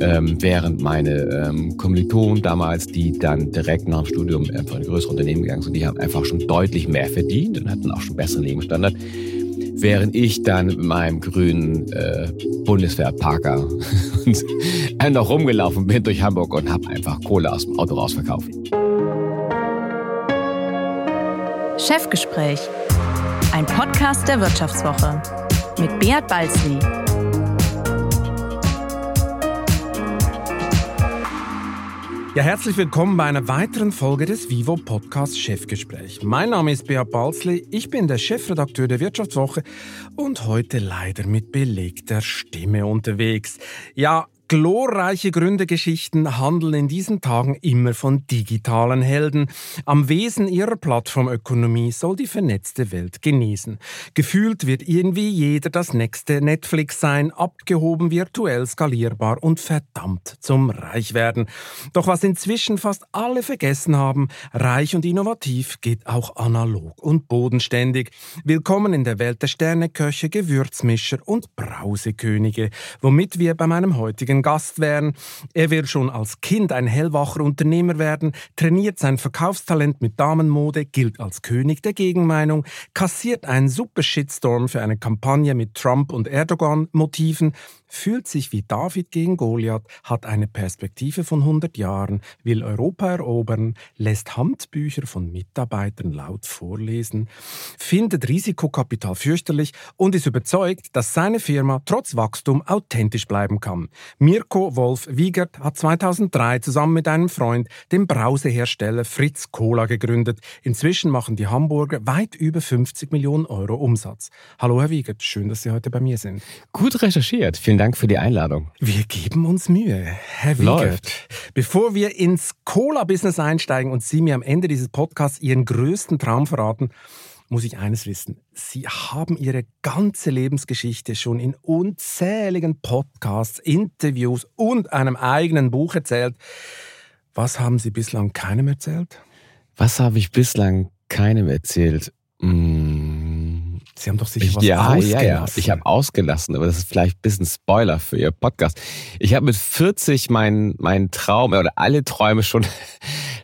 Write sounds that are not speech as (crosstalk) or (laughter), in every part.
Ähm, während meine ähm, Kommilitonen damals, die dann direkt nach dem Studium einfach in größere Unternehmen gegangen sind, die haben einfach schon deutlich mehr verdient und hatten auch schon besseren Lebensstandard. Während ich dann mit meinem grünen äh, Bundeswehr-Parker (laughs) noch rumgelaufen bin durch Hamburg und habe einfach Kohle aus dem Auto rausverkauft. Chefgespräch, ein Podcast der Wirtschaftswoche mit Beat Balzli. Ja, herzlich willkommen bei einer weiteren Folge des Vivo Podcast Chefgespräch. Mein Name ist Beat Balzli, ich bin der Chefredakteur der Wirtschaftswoche und heute leider mit belegter Stimme unterwegs. Ja, Glorreiche Gründergeschichten handeln in diesen Tagen immer von digitalen Helden. Am Wesen ihrer Plattformökonomie soll die vernetzte Welt genießen. Gefühlt wird irgendwie jeder das nächste Netflix sein, abgehoben, virtuell skalierbar und verdammt zum Reichwerden. Doch was inzwischen fast alle vergessen haben, reich und innovativ geht auch analog und bodenständig. Willkommen in der Welt der Sterneköche, Gewürzmischer und Brausekönige, womit wir bei meinem heutigen ein Gast wären. Er will schon als Kind ein hellwacher Unternehmer werden, trainiert sein Verkaufstalent mit Damenmode, gilt als König der Gegenmeinung, kassiert einen super Shitstorm für eine Kampagne mit Trump und Erdogan-Motiven, fühlt sich wie David gegen Goliath, hat eine Perspektive von 100 Jahren, will Europa erobern, lässt Handbücher von Mitarbeitern laut vorlesen, findet Risikokapital fürchterlich und ist überzeugt, dass seine Firma trotz Wachstum authentisch bleiben kann. Mirko Wolf Wiegert hat 2003 zusammen mit einem Freund den Brausehersteller Fritz Cola gegründet. Inzwischen machen die Hamburger weit über 50 Millionen Euro Umsatz. Hallo Herr Wiegert, schön, dass Sie heute bei mir sind. Gut recherchiert. Vielen Dank für die Einladung. Wir geben uns Mühe, Herr Wiegert. Bevor wir ins Cola-Business einsteigen und Sie mir am Ende dieses Podcasts Ihren größten Traum verraten, muss ich eines wissen. Sie haben Ihre ganze Lebensgeschichte schon in unzähligen Podcasts, Interviews und einem eigenen Buch erzählt. Was haben Sie bislang keinem erzählt? Was habe ich bislang keinem erzählt? Mmh. Sie haben doch sicher ich, was ja, ausgelassen. Ja, ja, ich habe ausgelassen, aber das ist vielleicht ein bisschen Spoiler für Ihr Podcast. Ich habe mit 40 meinen mein Traum oder alle Träume schon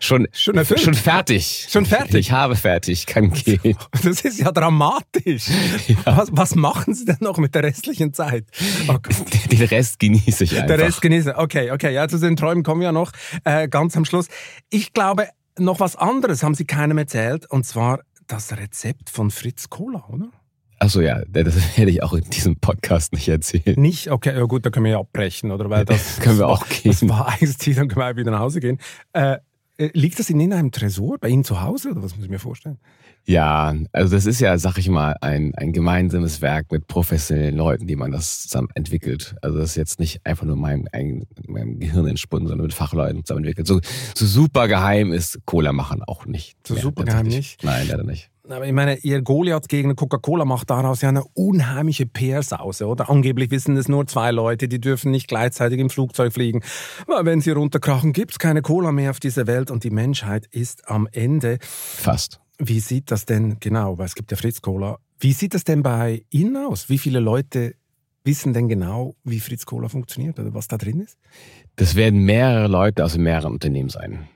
schon schon, erfüllt. schon fertig. Schon fertig. Ich habe fertig, kann gehen. Das ist ja dramatisch. Ja. Was, was machen Sie denn noch mit der restlichen Zeit? Oh (laughs) Den Rest genieße ich einfach. Der Rest genieße. Okay, okay. Ja, zu den Träumen kommen wir ja noch äh, ganz am Schluss. Ich glaube, noch was anderes haben Sie keinem erzählt, und zwar das Rezept von Fritz Cola, oder? Achso, ja, das werde ich auch in diesem Podcast nicht erzählen. Nicht? Okay, ja gut, da können wir ja abbrechen, oder? Weil (laughs) das, können wir auch gehen. Das war (laughs) eigentlich dann können wir wieder nach Hause gehen. Äh, liegt das in einem Tresor bei Ihnen zu Hause, oder was muss ich mir vorstellen? Ja, also das ist ja, sag ich mal, ein, ein gemeinsames Werk mit professionellen Leuten, die man das zusammen entwickelt. Also das ist jetzt nicht einfach nur meinem, ein, meinem Gehirn entsponnen, sondern mit Fachleuten zusammen entwickelt. So, so super geheim ist Cola machen auch nicht. So super geheim nicht? Nein, leider nicht. Aber ich meine, ihr Goliath gegen Coca-Cola macht daraus ja eine unheimliche PR-Sause, oder? Angeblich wissen es nur zwei Leute, die dürfen nicht gleichzeitig im Flugzeug fliegen. Weil wenn sie runterkrachen, gibt's keine Cola mehr auf dieser Welt und die Menschheit ist am Ende. Fast. Wie sieht das denn, genau, weil es gibt ja Fritz Cola. Wie sieht das denn bei Ihnen aus? Wie viele Leute wissen denn genau, wie Fritz Cola funktioniert oder was da drin ist? Das werden mehrere Leute aus mehreren Unternehmen sein.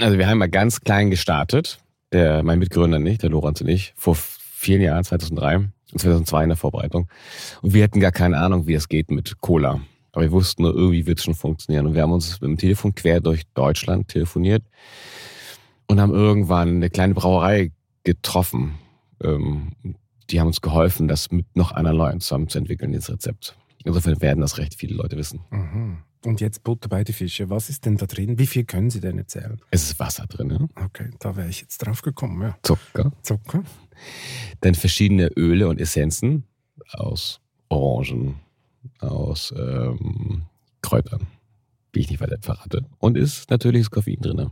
Also wir haben mal ganz klein gestartet der, mein Mitgründer nicht, der Lorenz und ich, vor vielen Jahren, 2003 und 2002 in der Vorbereitung. Und wir hatten gar keine Ahnung, wie es geht mit Cola. Aber wir wussten nur, irgendwie wird es schon funktionieren. Und wir haben uns mit dem Telefon quer durch Deutschland telefoniert und haben irgendwann eine kleine Brauerei getroffen. Ähm, die haben uns geholfen, das mit noch anderen Leuten zusammen zu entwickeln, dieses Rezept. Insofern werden das recht viele Leute wissen. Mhm. Und jetzt Butter bei die Fische. Was ist denn da drin? Wie viel können Sie denn erzählen? Es ist Wasser drin. Ja? Okay, da wäre ich jetzt drauf gekommen. Ja. Zucker. Zucker. Dann verschiedene Öle und Essenzen aus Orangen, aus ähm, Kräutern, die ich nicht weiter verrate. Und ist natürlich das Koffein drin,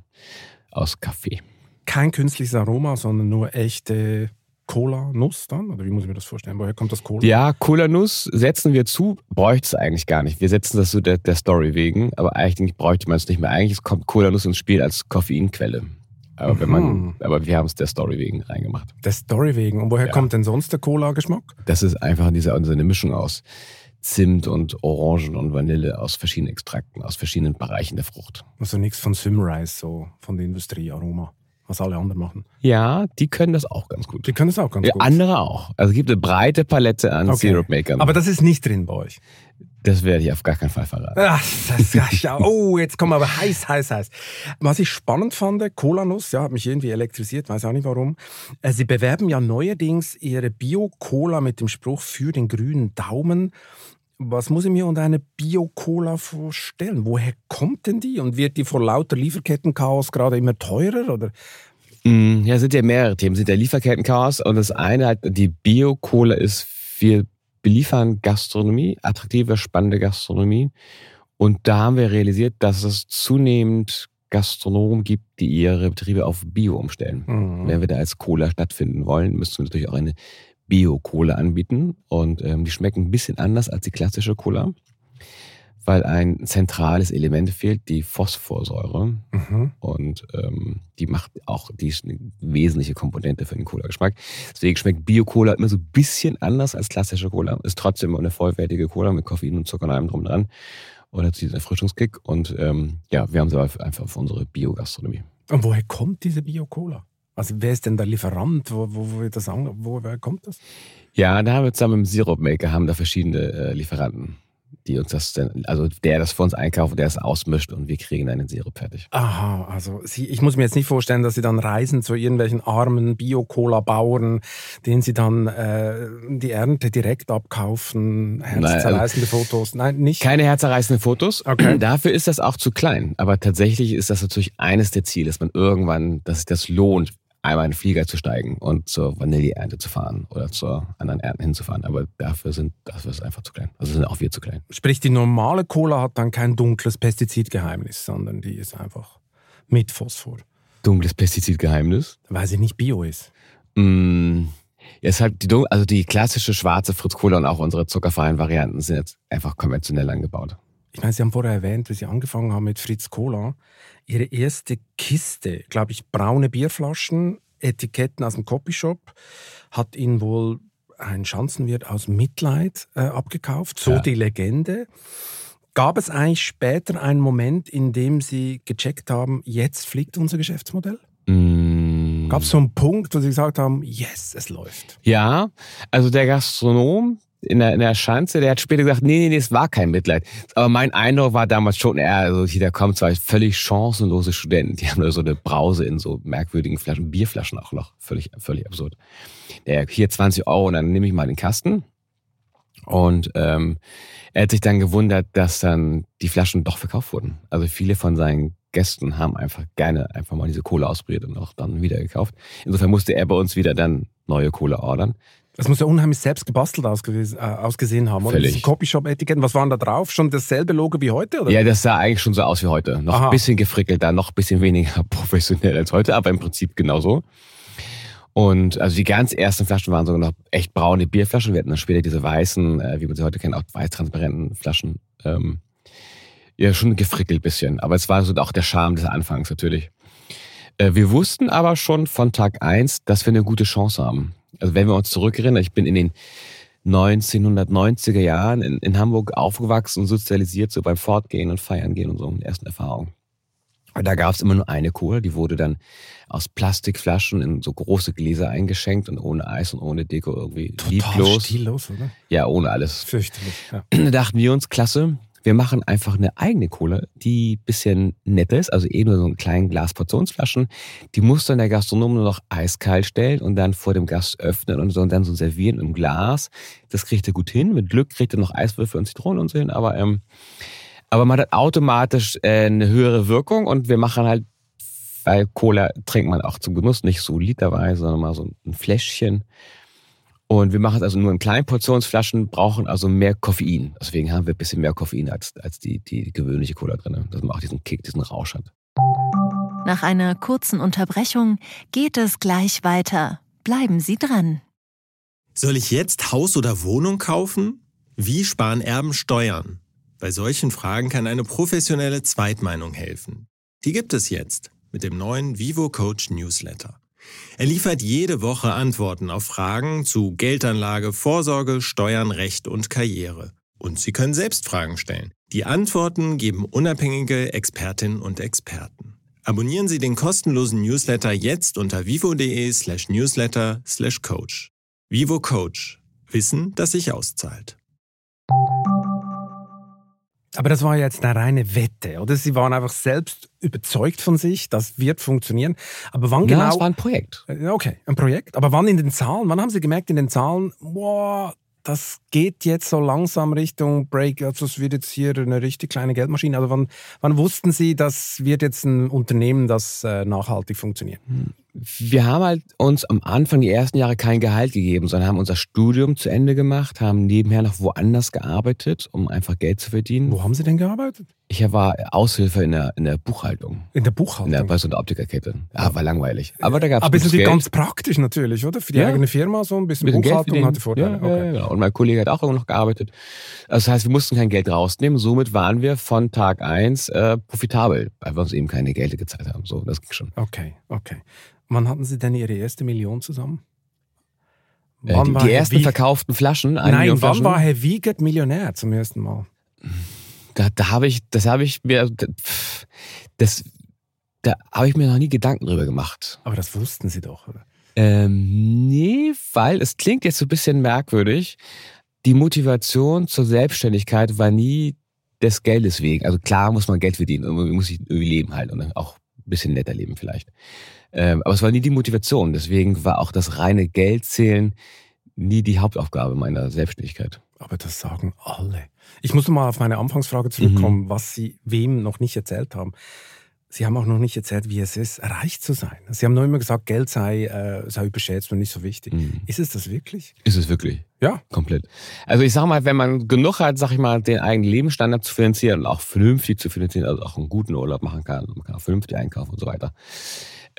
aus Kaffee. Kein künstliches Aroma, sondern nur echte Cola-Nuss dann? Oder wie muss ich mir das vorstellen? Woher kommt das Cola? Ja, Cola-Nuss setzen wir zu, bräuchte es eigentlich gar nicht. Wir setzen das so der, der Story wegen, aber eigentlich bräuchte man es nicht mehr. Eigentlich kommt Cola-Nuss ins Spiel als Koffeinquelle. Aber, mhm. wenn man, mhm. aber wir haben es der Story wegen reingemacht. Der Story wegen. Und woher ja. kommt denn sonst der Cola-Geschmack? Das ist einfach diese, eine Mischung aus Zimt und Orangen und Vanille aus verschiedenen Extrakten, aus verschiedenen Bereichen der Frucht. Also nichts von Simrise, so von der Industriearoma, was alle anderen machen. Ja, die können das auch ganz gut. Die können das auch ganz Ja, gut. andere auch. Also es gibt eine breite Palette an Okay. Syrup-Makern. Aber das ist nicht drin bei euch. das werde ich auf gar keinen Fall verraten. Ach, das, ja, ja, oh, jetzt kommen wir aber heiß, heiß, heiß. Was ich spannend fand, Cola-Nuss, ja, hat mich irgendwie elektrisiert, weiß auch nicht warum. Äh, Sie bewerben ja neuerdings Ihre Bio-Cola mit dem Spruch für den grünen Daumen. Was muss ich mir unter eine Bio-Cola vorstellen? Woher kommt denn die? Und wird die vor lauter Lieferkettenchaos gerade immer teurer? Oder? Mm, Ja, es sind ja mehrere Themen. Es sind ja Lieferkettenchaos und das eine halt, die Bio-Cola ist, wir beliefern Gastronomie, attraktive, spannende Gastronomie. Und da haben wir realisiert, dass es zunehmend Gastronomen gibt, die ihre Betriebe auf Bio umstellen. Mhm. Wenn wir da als Cola stattfinden wollen, müssen wir natürlich auch eine Bio-Cola anbieten. Und ähm, die schmecken ein bisschen anders als die klassische Cola, weil ein zentrales Element fehlt, die Phosphorsäure. Mhm. Und ähm, die macht auch, die ist eine wesentliche Komponente für den Cola-Geschmack. Deswegen schmeckt Bio-Cola immer so ein bisschen anders als klassische Cola. Ist trotzdem eine vollwertige Cola mit Koffein und Zucker und allem drum dran. Oder diesen Erfrischungskick. Und ähm, ja, wir haben sie einfach für unsere Bio-Gastronomie. Und woher kommt diese Bio-Cola? Also wer ist denn der Lieferant? Wo, wo, wo, wird das an, woher kommt das? Ja, da haben wir zusammen mit dem Syrup Maker haben da verschiedene äh, Lieferanten, die uns das dann, also der das für uns einkauft, der es ausmischt und wir kriegen dann den Sirup fertig. Aha, also Sie, ich muss mir jetzt nicht vorstellen, dass Sie dann reisen zu irgendwelchen armen Bio-Cola-Bauern, denen Sie dann äh, die Ernte direkt abkaufen, herzzerreißende Fotos. Nein, nicht? Keine herzerreißenden Fotos. Okay. (clears throat) Dafür ist das auch zu klein. Aber tatsächlich ist das natürlich eines der Ziele, dass man irgendwann, dass sich das lohnt, einmal in den Flieger zu steigen und zur Vanilleernte zu fahren oder zur anderen Ernten hinzufahren. Aber dafür sind, dafür ist einfach zu klein. Also sind auch wir zu klein. Sprich, die normale Cola hat dann kein dunkles Pestizidgeheimnis, sondern die ist einfach mit Phosphor, Dunkles Pestizidgeheimnis. weil sie nicht Bio ist. Mm, ist halt die, also die klassische schwarze Fritz Cola und auch unsere zuckerfreien Varianten sind jetzt einfach konventionell angebaut. Ich meine, Sie haben vorher erwähnt, wie Sie angefangen haben mit Fritz Cola. Ihre erste Kiste, glaube ich, braune Bierflaschen, Etiketten aus dem Copyshop, hat Ihnen wohl ein Schanzenwirt aus Mitleid äh, abgekauft, so Ja. die Legende. Gab es eigentlich später einen Moment, in dem Sie gecheckt haben, jetzt fliegt unser Geschäftsmodell? Mm, Gab es so einen Punkt, wo Sie gesagt haben, yes, es läuft? Ja, also der Gastronom in der, in der Schanze, der hat später gesagt, nee, nee, nee, es war kein Mitleid. Aber mein Eindruck war damals schon eher, also hier, da kommen zwei völlig chancenlose Studenten, die haben nur so eine Brause in so merkwürdigen Flaschen, Bierflaschen auch noch, völlig, völlig absurd. Der, hier 20 Euro und dann nehme ich mal den Kasten. Und ähm, er hat sich dann gewundert, dass dann die Flaschen doch verkauft wurden. Also viele von seinen Gästen haben einfach gerne einfach mal diese Cola ausprobiert und auch dann wieder gekauft. Insofern musste er bei uns wieder dann neue Cola ordern. Das muss ja unheimlich selbst gebastelt ausgewesen, äh, ausgesehen haben. Oder? Völlig. Diese Copyshop-Etiketten, was waren da drauf? Schon dasselbe Logo wie heute? Oder? Ja, das sah eigentlich schon so aus wie heute. Noch Aha. ein bisschen gefrickelter, noch ein bisschen weniger (laughs) professionell als heute, aber im Prinzip genauso. Und also die ganz ersten Flaschen waren sogar noch echt braune Bierflaschen. Wir hatten dann später diese weißen, äh, wie man sie heute kennt, auch weiß-transparenten Flaschen. Ähm, ja, schon gefrickelt bisschen. Aber es war so auch der Charme des Anfangs natürlich. Äh, wir wussten aber schon von Tag eins, dass wir eine gute Chance haben. Also wenn wir uns zurückerinnern, ich bin in den 1990er Jahren in, in Hamburg aufgewachsen und sozialisiert, so beim Fortgehen und Feiern gehen und so, in ersten Erfahrungen. Und da gab es immer nur eine Cola, die wurde dann aus Plastikflaschen in so große Gläser eingeschenkt und ohne Eis und ohne Deko irgendwie Total lieblos. stillos, oder? Ja, ohne alles. Fürchterlich. Ja. Da dachten wir uns, klasse, wir machen einfach eine eigene Cola, die bisschen netter ist, also eh nur so ein kleinen Glas Portionsflaschen. Die muss dann der Gastronom nur noch eiskalt stellen und dann vor dem Gast öffnen und, so, und dann so servieren im Glas. Das kriegt er gut hin. Mit Glück kriegt er noch Eiswürfel und Zitronen und so hin, aber, ähm, aber man hat automatisch äh, eine höhere Wirkung und wir machen halt, weil Cola trinkt man auch zum Genuss, nicht so literweise, sondern mal so ein Fläschchen. Und wir machen es also nur in kleinen Portionsflaschen, brauchen also mehr Koffein. Deswegen haben wir ein bisschen mehr Koffein als, als die, die gewöhnliche Cola drin, dass man auch diesen Kick, diesen Rausch hat. Nach einer kurzen Unterbrechung geht es gleich weiter. Bleiben Sie dran. Soll ich jetzt Haus oder Wohnung kaufen? Wie sparen Erben Steuern? Bei solchen Fragen kann eine professionelle Zweitmeinung helfen. Die gibt es jetzt mit dem neuen Vivo Coach Newsletter. Er liefert jede Woche Antworten auf Fragen zu Geldanlage, Vorsorge, Steuern, Recht und Karriere. Und Sie können selbst Fragen stellen. Die Antworten geben unabhängige Expertinnen und Experten. Abonnieren Sie den kostenlosen Newsletter jetzt unter vivo.de slash newsletter slash coach. Vivo Coach. Wissen, das sich auszahlt. Aber das war jetzt eine reine Wette, oder? Sie waren einfach selbst überzeugt von sich, das wird funktionieren. Aber wann Ja, genau? es war ein Projekt. Ja, Okay, ein Projekt. Aber wann in den Zahlen? Wann haben Sie gemerkt in den Zahlen, boah, das geht jetzt so langsam Richtung Break, also es wird jetzt hier eine richtig kleine Geldmaschine. Also wann, wann wussten Sie, das wird jetzt ein Unternehmen, das äh, nachhaltig funktioniert? Wir haben halt uns am Anfang die ersten Jahre kein Gehalt gegeben, sondern haben unser Studium zu Ende gemacht, haben nebenher noch woanders gearbeitet, um einfach Geld zu verdienen. Wo haben Sie denn gearbeitet? Ich war Aushilfe in der, in der Buchhaltung. In der Buchhaltung. der, bei so einer Optikerkette. Ja, war langweilig. Aber da gab es Aber ist natürlich Geld. ganz praktisch natürlich, oder? Für die Ja. eigene Firma so ein bisschen, Bisschen Buchhaltung hatte Vorteile. Ja, okay. ja, ja, genau. Und mein Kollege hat auch immer noch gearbeitet. Das heißt, wir mussten kein Geld rausnehmen. Somit waren wir von Tag eins äh, profitabel, weil wir uns eben keine Geld gezahlt haben. So, das ging schon. okay, okay. Wann hatten Sie denn Ihre erste Million zusammen? Äh, die, die ersten Wieg- verkauften Flaschen, Nein, Million wann Flaschen, war Herr Wiegert Millionär zum ersten Mal? da, da habe ich, das habe ich mir, das, da habe ich mir noch nie Gedanken drüber gemacht. Aber das wussten Sie doch, oder? Ähm, nee, weil es klingt jetzt so ein bisschen merkwürdig. Die Motivation zur Selbstständigkeit war nie des Geldes wegen. Also klar muss man Geld verdienen und man muss sich irgendwie leben halt und auch ein bisschen netter leben vielleicht. Ähm, aber es war nie die Motivation. Deswegen war auch das reine Geldzählen nie die Hauptaufgabe meiner Selbstständigkeit. Aber das sagen alle. Ich muss noch mal auf meine Anfangsfrage zurückkommen, Mhm. was Sie wem noch nicht erzählt haben. Sie haben auch noch nicht erzählt, wie es ist, reich zu sein. Sie haben nur immer gesagt, Geld sei, äh, sei überschätzt und nicht so wichtig. Mhm. Ist es das wirklich? Ist es wirklich? Ja. Komplett. Also ich sag mal, wenn man genug hat, sag ich mal, den eigenen Lebensstandard zu finanzieren und auch vernünftig zu finanzieren, also auch einen guten Urlaub machen kann, man kann auch vernünftig einkaufen und so weiter,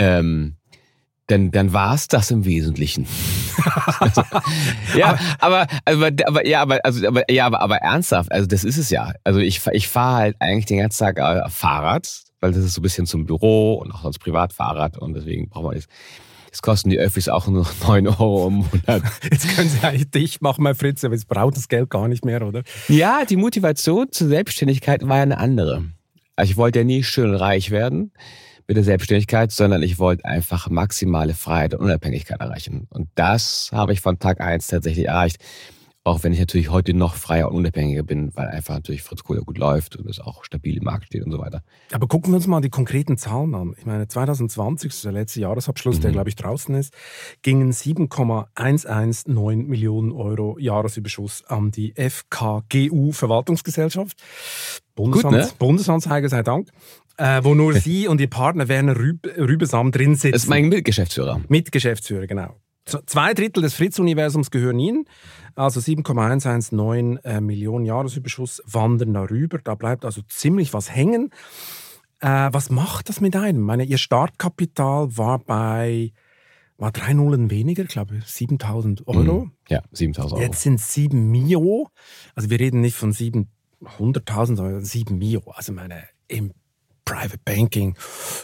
ähm, dann, dann war es das im Wesentlichen. also, (laughs) ja, aber, aber, aber, ja, aber, also, aber, ja, aber, aber ernsthaft, also das ist es ja. Also ich, ich fahre halt eigentlich den ganzen Tag äh, Fahrrad, weil das ist so ein bisschen zum Büro und auch sonst Privatfahrrad und deswegen braucht man das. Es kosten die Öffis auch nur (laughs) 9 Euro im Monat. (laughs) Jetzt können Sie eigentlich dicht machen, mein Fritz, aber jetzt braucht das Geld gar nicht mehr, oder? Ja, die Motivation zur Selbstständigkeit war ja eine andere. Also ich wollte ja nie schön reich werden mit der Selbstständigkeit, sondern ich wollte einfach maximale Freiheit und Unabhängigkeit erreichen. Und das habe ich von Tag eins tatsächlich erreicht. Auch wenn ich natürlich heute noch freier und unabhängiger bin, weil einfach natürlich Fritz Kohler gut läuft und es auch stabil im Markt steht und so weiter. Aber gucken wir uns mal die konkreten Zahlen an. Ich meine, 2020, das ist der letzte Jahresabschluss, der, Mhm. glaube ich, draußen ist, gingen 7,119 Millionen Euro Jahresüberschuss an die FKGU Verwaltungsgesellschaft. Bundesamt, ne? Bundesanzeiger sei Dank. Äh, wo nur Sie und Ihr Partner Werner Rüb Rübesam drin sitzen. Das ist mein Mitgeschäftsführer. Mitgeschäftsführer, genau. Zwei Drittel des Fritz-Universums gehören Ihnen. Also 7,119 äh, Millionen Jahresüberschuss wandern darüber. Da bleibt also ziemlich was hängen. Äh, was macht das mit einem? Meine, Ihr Startkapital war bei war drei Nullen weniger, glaube ich, 7000 Euro. Mhm. Ja, 7000 Euro. Jetzt sind es 7 Mio. Also wir reden nicht von 700.000, sondern 7 Mio. Also meine, im Private Banking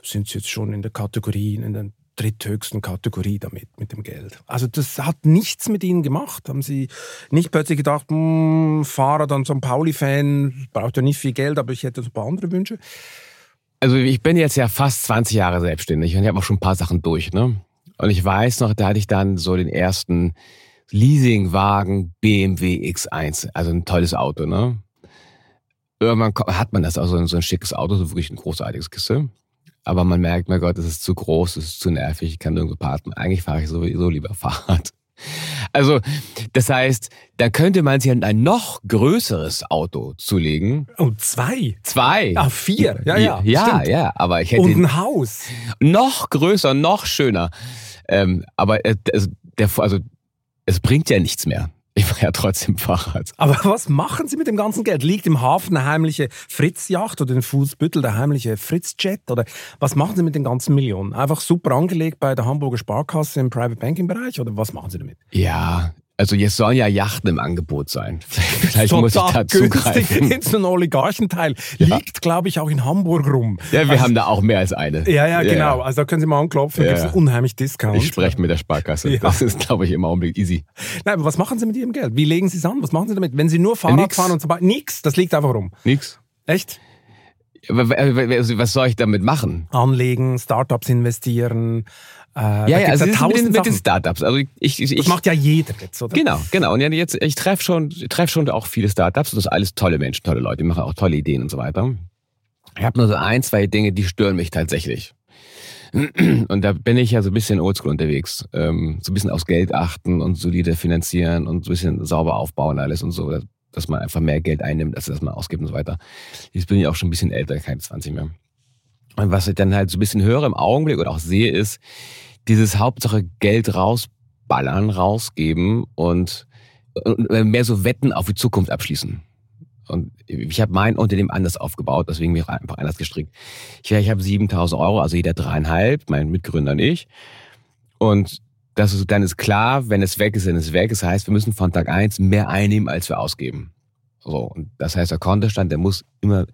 sind sie jetzt schon in der Kategorie, in der dritthöchsten Kategorie damit, mit dem Geld. Also das hat nichts mit ihnen gemacht. Haben sie nicht plötzlich gedacht, hm, Fahrer, dann so ein Pauli-Fan, braucht ja nicht viel Geld, aber ich hätte so ein paar andere Wünsche. Also ich bin jetzt ja fast 20 Jahre selbstständig und ich habe auch schon ein paar Sachen durch, ne? Und ich weiß noch, da hatte ich dann so den ersten Leasingwagen BMW X1, also ein tolles Auto, ne? Irgendwann hat man das auch so ein, so ein schickes Auto, so wirklich ein großartiges Kiste. Aber man merkt, mein Gott, es ist zu groß, es ist zu nervig, ich kann nirgendwo parken. Eigentlich fahre ich sowieso lieber Fahrrad. (laughs) Also, das heißt, dann könnte man sich ein noch größeres Auto zulegen. Und Oh, zwei. Zwei. Ah, vier. Ja, ja. Ja, stimmt. ja, aber ich hätte Und ein Haus. noch größer, noch schöner. Ähm, aber äh, also, der, also es bringt ja nichts mehr. Ich fahre ja trotzdem Fahrrad. Aber was machen Sie mit dem ganzen Geld? Liegt im Hafen eine heimliche Fritz-Yacht oder in Fußbüttel der heimliche Fritz-Jet? Oder was machen Sie mit den ganzen Millionen? Einfach super angelegt bei der Hamburger Sparkasse im Private Banking Bereich? Oder was machen Sie damit? Ja, Also jetzt sollen ja Yachten im Angebot sein. (laughs) Vielleicht muss ich da zugreifen. Jetzt ein Oligarchenteil. Ja. Liegt, glaube ich, auch in Hamburg rum. Ja, wir also, haben da auch mehr als eine. Ja, ja, genau. Ja. Also da können Sie mal anklopfen, da ja. gibt es unheimlich Discount. Ich spreche mit der Sparkasse. Ja. Das ist, glaube ich, im Augenblick easy. Nein, aber was machen Sie mit Ihrem Geld? Wie legen Sie es an? Was machen Sie damit? Wenn Sie nur Fahrrad Nix. fahren und so weiter. Nix, das liegt einfach rum. Nix. Echt? Was soll ich damit machen? Anlegen, Startups investieren, äh, ja, ja, also mit den, mit den Startups. Also ich, ich, ich, das macht ja jeder jetzt, oder? Genau, genau. Und jetzt, ich treffe schon, treff schon auch viele Startups. Das sind alles tolle Menschen, tolle Leute, die machen auch tolle Ideen und so weiter. Ich habe nur so ein, zwei Dinge, die stören mich tatsächlich. (clears throat) Und da bin ich ja so ein bisschen oldschool unterwegs. Ähm, so ein bisschen aufs Geld achten und solide finanzieren und so ein bisschen sauber aufbauen alles und so, dass man einfach mehr Geld einnimmt, als dass man ausgibt und so weiter. Jetzt bin ich auch schon ein bisschen älter, keine 20 mehr. Und was ich dann halt so ein bisschen höre im Augenblick oder auch sehe, ist, dieses Hauptsache Geld rausballern, rausgeben und, und mehr so Wetten auf die Zukunft abschließen. Und ich habe mein Unternehmen anders aufgebaut, deswegen ich einfach anders gestrickt. Ich, ich habe 7000 Euro, also jeder dreieinhalb, mein Mitgründer und ich. Und das ist, dann ist klar, wenn es weg ist, dann ist es weg. Das heißt, wir müssen von Tag eins mehr einnehmen, als wir ausgeben. So. Und das heißt, der Kontostand, der muss immer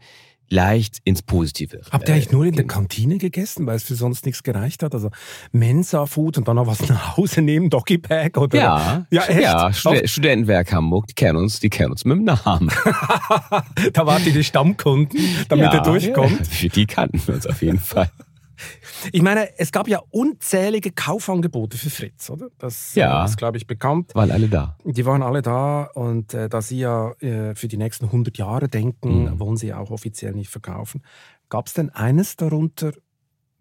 leicht ins Positive. Habt ihr eigentlich nur in der Kantine gegessen, weil es für sonst nichts gereicht hat? Also Mensa-Food und dann noch was (laughs) nach Hause nehmen, Doggy-Bag oder? Ja, ja, echt? ja Stud Studentenwerk Hamburg, die kennen uns, die kennen uns mit dem Namen. (laughs) da wart ihr die Stammkunden, damit ja, ihr durchkommt. Ja, für die kannten wir uns auf jeden Fall. Ich meine, es gab ja unzählige Kaufangebote für Fritz, oder? Das ja, ist, glaube ich, bekannt. Waren alle da. Die waren alle da und äh, da Sie ja äh, für die nächsten 100 Jahre denken, mhm. wollen Sie auch offiziell nicht verkaufen. Gab es denn eines darunter,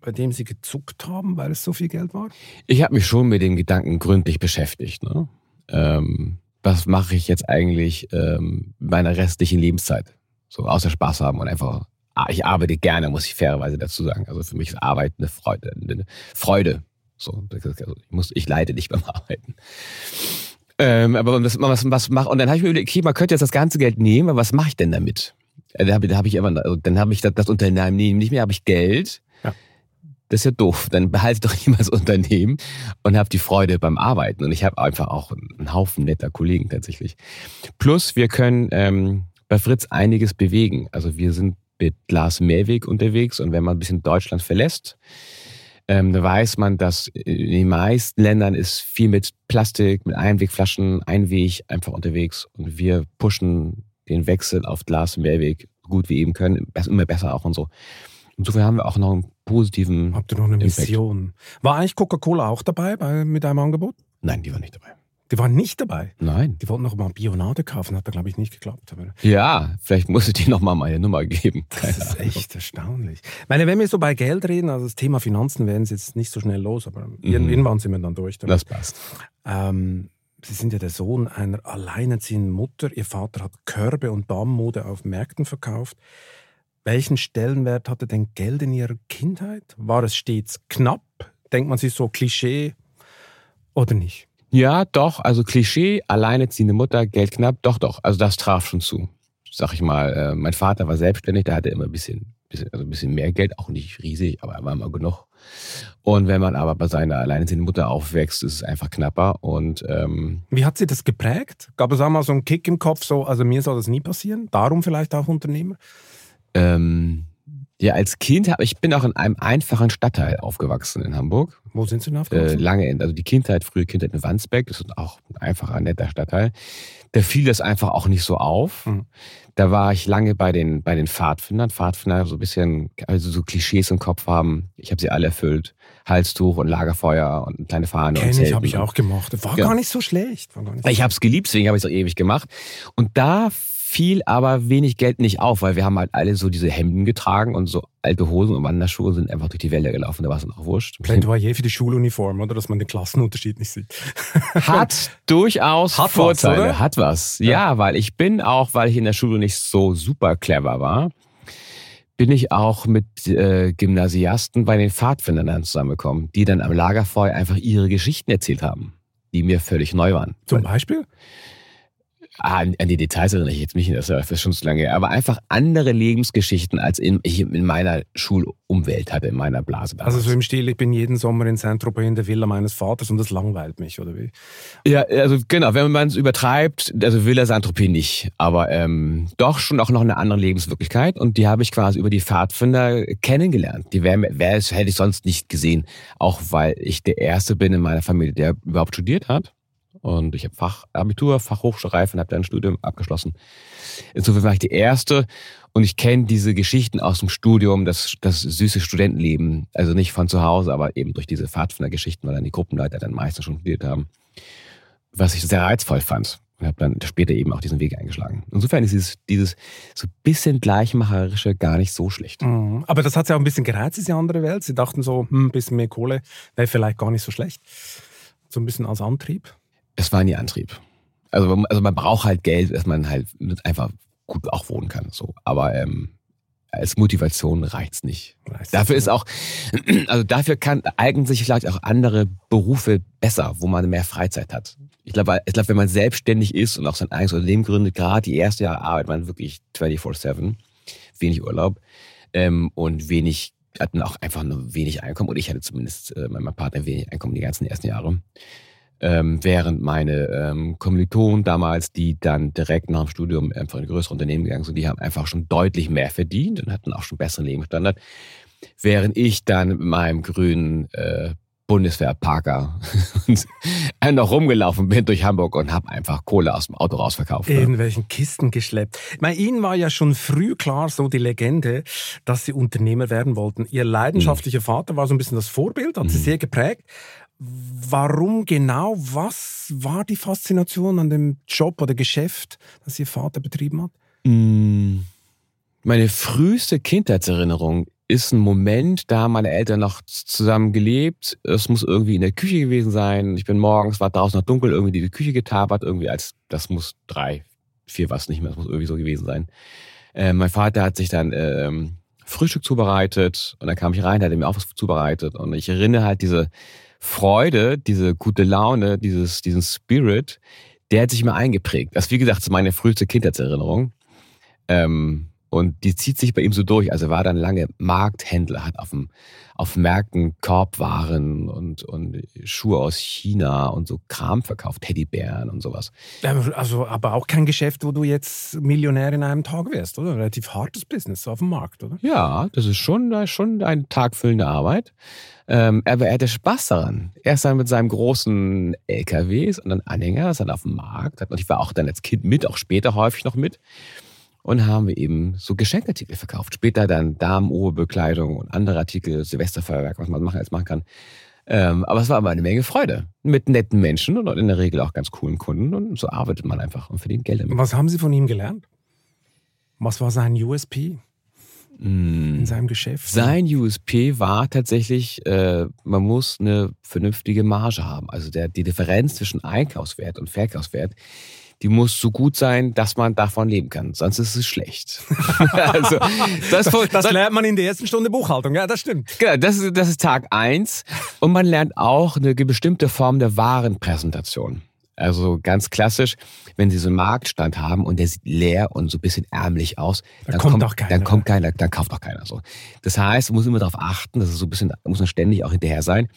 bei dem Sie gezuckt haben, weil es so viel Geld war? Ich habe mich schon mit dem Gedanken gründlich beschäftigt. Ne? Ähm, was mache ich jetzt eigentlich ähm, meiner restlichen Lebenszeit? So außer Spaß haben und einfach ich arbeite gerne, muss ich fairerweise dazu sagen. Also für mich ist Arbeit eine Freude. Eine Freude. So, also ich, muss, ich leide nicht (laughs) beim Arbeiten. Ähm, aber was, was, was mach, und dann habe ich mir überlegt, okay, man könnte jetzt das ganze Geld nehmen, aber was mache ich denn damit? Äh, da habe hab ich immer, also dann habe ich das, das Unternehmen nicht mehr, habe ich Geld. Ja. Das ist ja doof. Dann behalte ich doch (laughs) das Unternehmen und habe die Freude beim Arbeiten. Und ich habe einfach auch einen Haufen netter Kollegen tatsächlich. Plus, wir können ähm, bei Fritz einiges bewegen. Also wir sind mit Lars Mehrweg unterwegs und wenn man ein bisschen Deutschland verlässt, ähm, da weiß man, dass in den meisten Ländern ist viel mit Plastik, mit Einwegflaschen, Einweg einfach unterwegs und wir pushen den Wechsel auf Glas Mehrweg gut wie eben können, immer besser auch und so. Insofern haben wir auch noch einen positiven. Habt ihr noch eine Impact. Mission? War eigentlich Coca-Cola auch dabei bei, mit einem Angebot? Nein, die war nicht dabei. Die waren nicht dabei. Nein. Die wollten noch mal Bionade kaufen, hat da glaube ich nicht geklappt. Aber ja, vielleicht muss ich die noch mal meine Nummer geben. Keine das ist Ahnung. echt erstaunlich. Ich meine, wenn wir so bei Geld reden, also das Thema Finanzen werden sie jetzt nicht so schnell los, aber mhm. irgendwann sind wir dann durch. Damit. Das passt. Ähm, sie sind ja der Sohn einer alleinerziehenden Mutter. Ihr Vater hat Körbe und Damenmode auf Märkten verkauft. Welchen Stellenwert hatte denn Geld in Ihrer Kindheit? War es stets knapp? Denkt man sich so Klischee oder nicht? Ja, doch. Also Klischee, alleineziehende Mutter, Geld knapp, doch, doch. Also das traf schon zu. Sag ich mal, äh, mein Vater war selbstständig, der hatte immer ein bisschen, bisschen, also ein bisschen mehr Geld, auch nicht riesig, aber er war immer genug. Und wenn man aber bei seiner alleinerziehenden Mutter aufwächst, ist es einfach knapper. Und ähm, wie hat sie das geprägt? Gab es auch mal so einen Kick im Kopf, so, also mir soll das nie passieren? Darum vielleicht auch Unternehmer? Ähm, ja, als Kind habe ich bin auch in einem einfachen Stadtteil aufgewachsen in Hamburg. Wo sind Sie denn aufgewachsen? Äh, lange, also die Kindheit, frühe Kindheit in Wandsbeck, das ist auch ein einfacher, netter Stadtteil. Da fiel das einfach auch nicht so auf. Mhm. Da war ich lange bei den, bei den Pfadfindern. Pfadfinder so ein bisschen, also so Klischees im Kopf haben. Ich habe sie alle erfüllt. Halstuch und Lagerfeuer und eine kleine Fahne. Kenn und ich, habe ich auch gemacht. War ja. gar nicht so schlecht. Nicht so ich habe es geliebt, deswegen habe ich es auch ewig gemacht. Und da viel, aber wenig Geld nicht auf, weil wir haben halt alle so diese Hemden getragen und so alte Hosen und Wanderschuhe sind einfach durch die Wälder gelaufen. Da war es dann auch wurscht. Plädoyer für die Schuluniform, oder? Dass man den Klassenunterschied nicht sieht. (laughs) Hat durchaus Hat Vorteile. Was, Hat was. Ja. ja, weil ich bin auch, weil ich in der Schule nicht so super clever war, bin ich auch mit äh, Gymnasiasten bei den Pfadfindern dann zusammengekommen, die dann am Lagerfeuer einfach ihre Geschichten erzählt haben, die mir völlig neu waren. Zum Beispiel? Ah, an, an die Details erinnere ich jetzt mich nicht, das ist schon zu lange. Aber einfach andere Lebensgeschichten, als in, ich in meiner Schulumwelt hatte, in meiner Blase. Damals. Also so im Stil, ich bin jeden Sommer in Saint-Tropez in der Villa meines Vaters und das langweilt mich, oder wie? Ja, also genau, wenn man es übertreibt, also Villa Saint-Tropez nicht, aber ähm, doch schon auch noch eine andere Lebenswirklichkeit und die habe ich quasi über die Pfadfinder kennengelernt. Die wär, wär, hätte ich sonst nicht gesehen, auch weil ich der Erste bin in meiner Familie, der überhaupt studiert hat. Und ich habe Fachabitur, Fachhochschulreife und habe dann ein Studium abgeschlossen. Insofern war ich die Erste und ich kenne diese Geschichten aus dem Studium, das, das süße Studentenleben. Also nicht von zu Hause, aber eben durch diese Pfadfinder-Geschichten, weil dann die Gruppenleiter dann meistens schon studiert haben. Was ich sehr reizvoll fand. Und habe dann später eben auch diesen Weg eingeschlagen. Insofern ist dieses, dieses so bisschen Gleichmacherische gar nicht so schlecht. Mhm. Aber das hat sie auch ein bisschen gereizt, diese andere Welt. Sie dachten so, hm, ein bisschen mehr Kohle wäre vielleicht gar nicht so schlecht. So ein bisschen als Antrieb es war nie Antrieb. Also, also man braucht halt Geld, dass man halt einfach gut auch wohnen kann. So. Aber ähm, als Motivation reicht's nicht. Reicht's dafür ist auch, (clears throat) also dafür kann, eignen sich vielleicht auch andere Berufe besser, wo man mehr Freizeit hat. Ich glaube, ich glaube, wenn man selbstständig ist und auch sein eigenes Unternehmen gründet, gerade die erste Jahre arbeitet man wirklich 24-7, wenig Urlaub ähm, und wenig, hatten auch einfach nur wenig Einkommen. Und ich hatte zumindest, äh, mein Partner wenig Einkommen die ganzen ersten Jahre ähm, während meine ähm, Kommilitonen damals, die dann direkt nach dem Studium einfach in größere Unternehmen gegangen sind, die haben einfach schon deutlich mehr verdient und hatten auch schon besseren Lebensstandard. Während ich dann mit meinem grünen äh, Bundeswehr-Parker (laughs) (laughs) noch rumgelaufen bin durch Hamburg und habe einfach Kohle aus dem Auto rausverkauft. Ne? In welchen Kisten geschleppt. Bei Ihnen war ja schon früh klar so die Legende, dass Sie Unternehmer werden wollten. Ihr leidenschaftlicher mhm. Vater war so ein bisschen das Vorbild, hat Sie mhm. sehr geprägt. Warum genau? Was war die Faszination an dem Job oder Geschäft, das Ihr Vater betrieben hat? Mm, meine früheste Kindheitserinnerung ist ein Moment, da haben meine Eltern noch zusammen gelebt. Es muss irgendwie in der Küche gewesen sein. Ich bin morgens, war draußen noch dunkel, irgendwie die Küche getabert, irgendwie als, das muss drei, vier was nicht mehr, das muss irgendwie so gewesen sein. Äh, mein Vater hat sich dann ähm, Frühstück zubereitet und dann kam ich rein, hat mir auch was zubereitet und ich erinnere halt diese Freude, diese gute Laune, dieses, diesen Spirit, der hat sich mir eingeprägt. Das, wie gesagt, ist meine früheste Kindheitserinnerung. Ähm, und die zieht sich bei ihm so durch. Also er war dann lange Markthändler, hat auf, dem, auf Märkten Korbwaren und, und Schuhe aus China und so Kram verkauft, Teddybären und sowas. Also, aber auch kein Geschäft, wo du jetzt Millionär in einem Tag wärst, oder? Relativ hartes Business auf dem Markt, oder? Ja, das ist schon, schon eine tagfüllende Arbeit. Ähm, aber er hatte Spaß daran. Er ist dann mit seinem großen LKWs und dann Anhänger, ist dann auf dem Markt. Und ich war auch dann als Kind mit, auch später häufig noch mit und haben wir eben so Geschenkartikel verkauft. Später dann Damenoberbekleidung und andere Artikel, Silvesterfeuerwerk, was man machen als machen kann. Ähm, aber es war immer eine Menge Freude mit netten Menschen und in der Regel auch ganz coolen Kunden und so arbeitet man einfach und verdient Geld damit. Was haben Sie von ihm gelernt? Was war sein USP? Mm. in seinem Geschäft? Sein USP war tatsächlich, äh, man muss eine vernünftige Marge haben. Also der, die Differenz zwischen Einkaufswert und Verkaufswert, die muss so gut sein, dass man davon leben kann. Sonst ist es schlecht. (laughs) also, das, das, das, lernt man in der ersten Stunde Buchhaltung, ja, das stimmt. Genau, das ist, das ist Tag eins Und man lernt auch eine bestimmte Form der Warenpräsentation. Also ganz klassisch, wenn Sie so einen Marktstand haben und der sieht leer und so ein bisschen ärmlich aus, dann, dann kommt, kommt, keiner, dann kommt keiner, dann kauft auch keiner so. Das heißt, man muss immer darauf achten, dass es so ein bisschen, muss man ständig auch hinterher sein,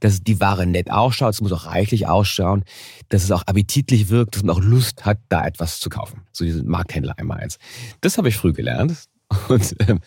dass die Ware nett ausschaut, es muss auch reichlich ausschauen, dass es auch appetitlich wirkt, dass man auch Lust hat, da etwas zu kaufen. So diese Markthändler einmal eins. Das habe ich früh gelernt. (laughs) Und ähm,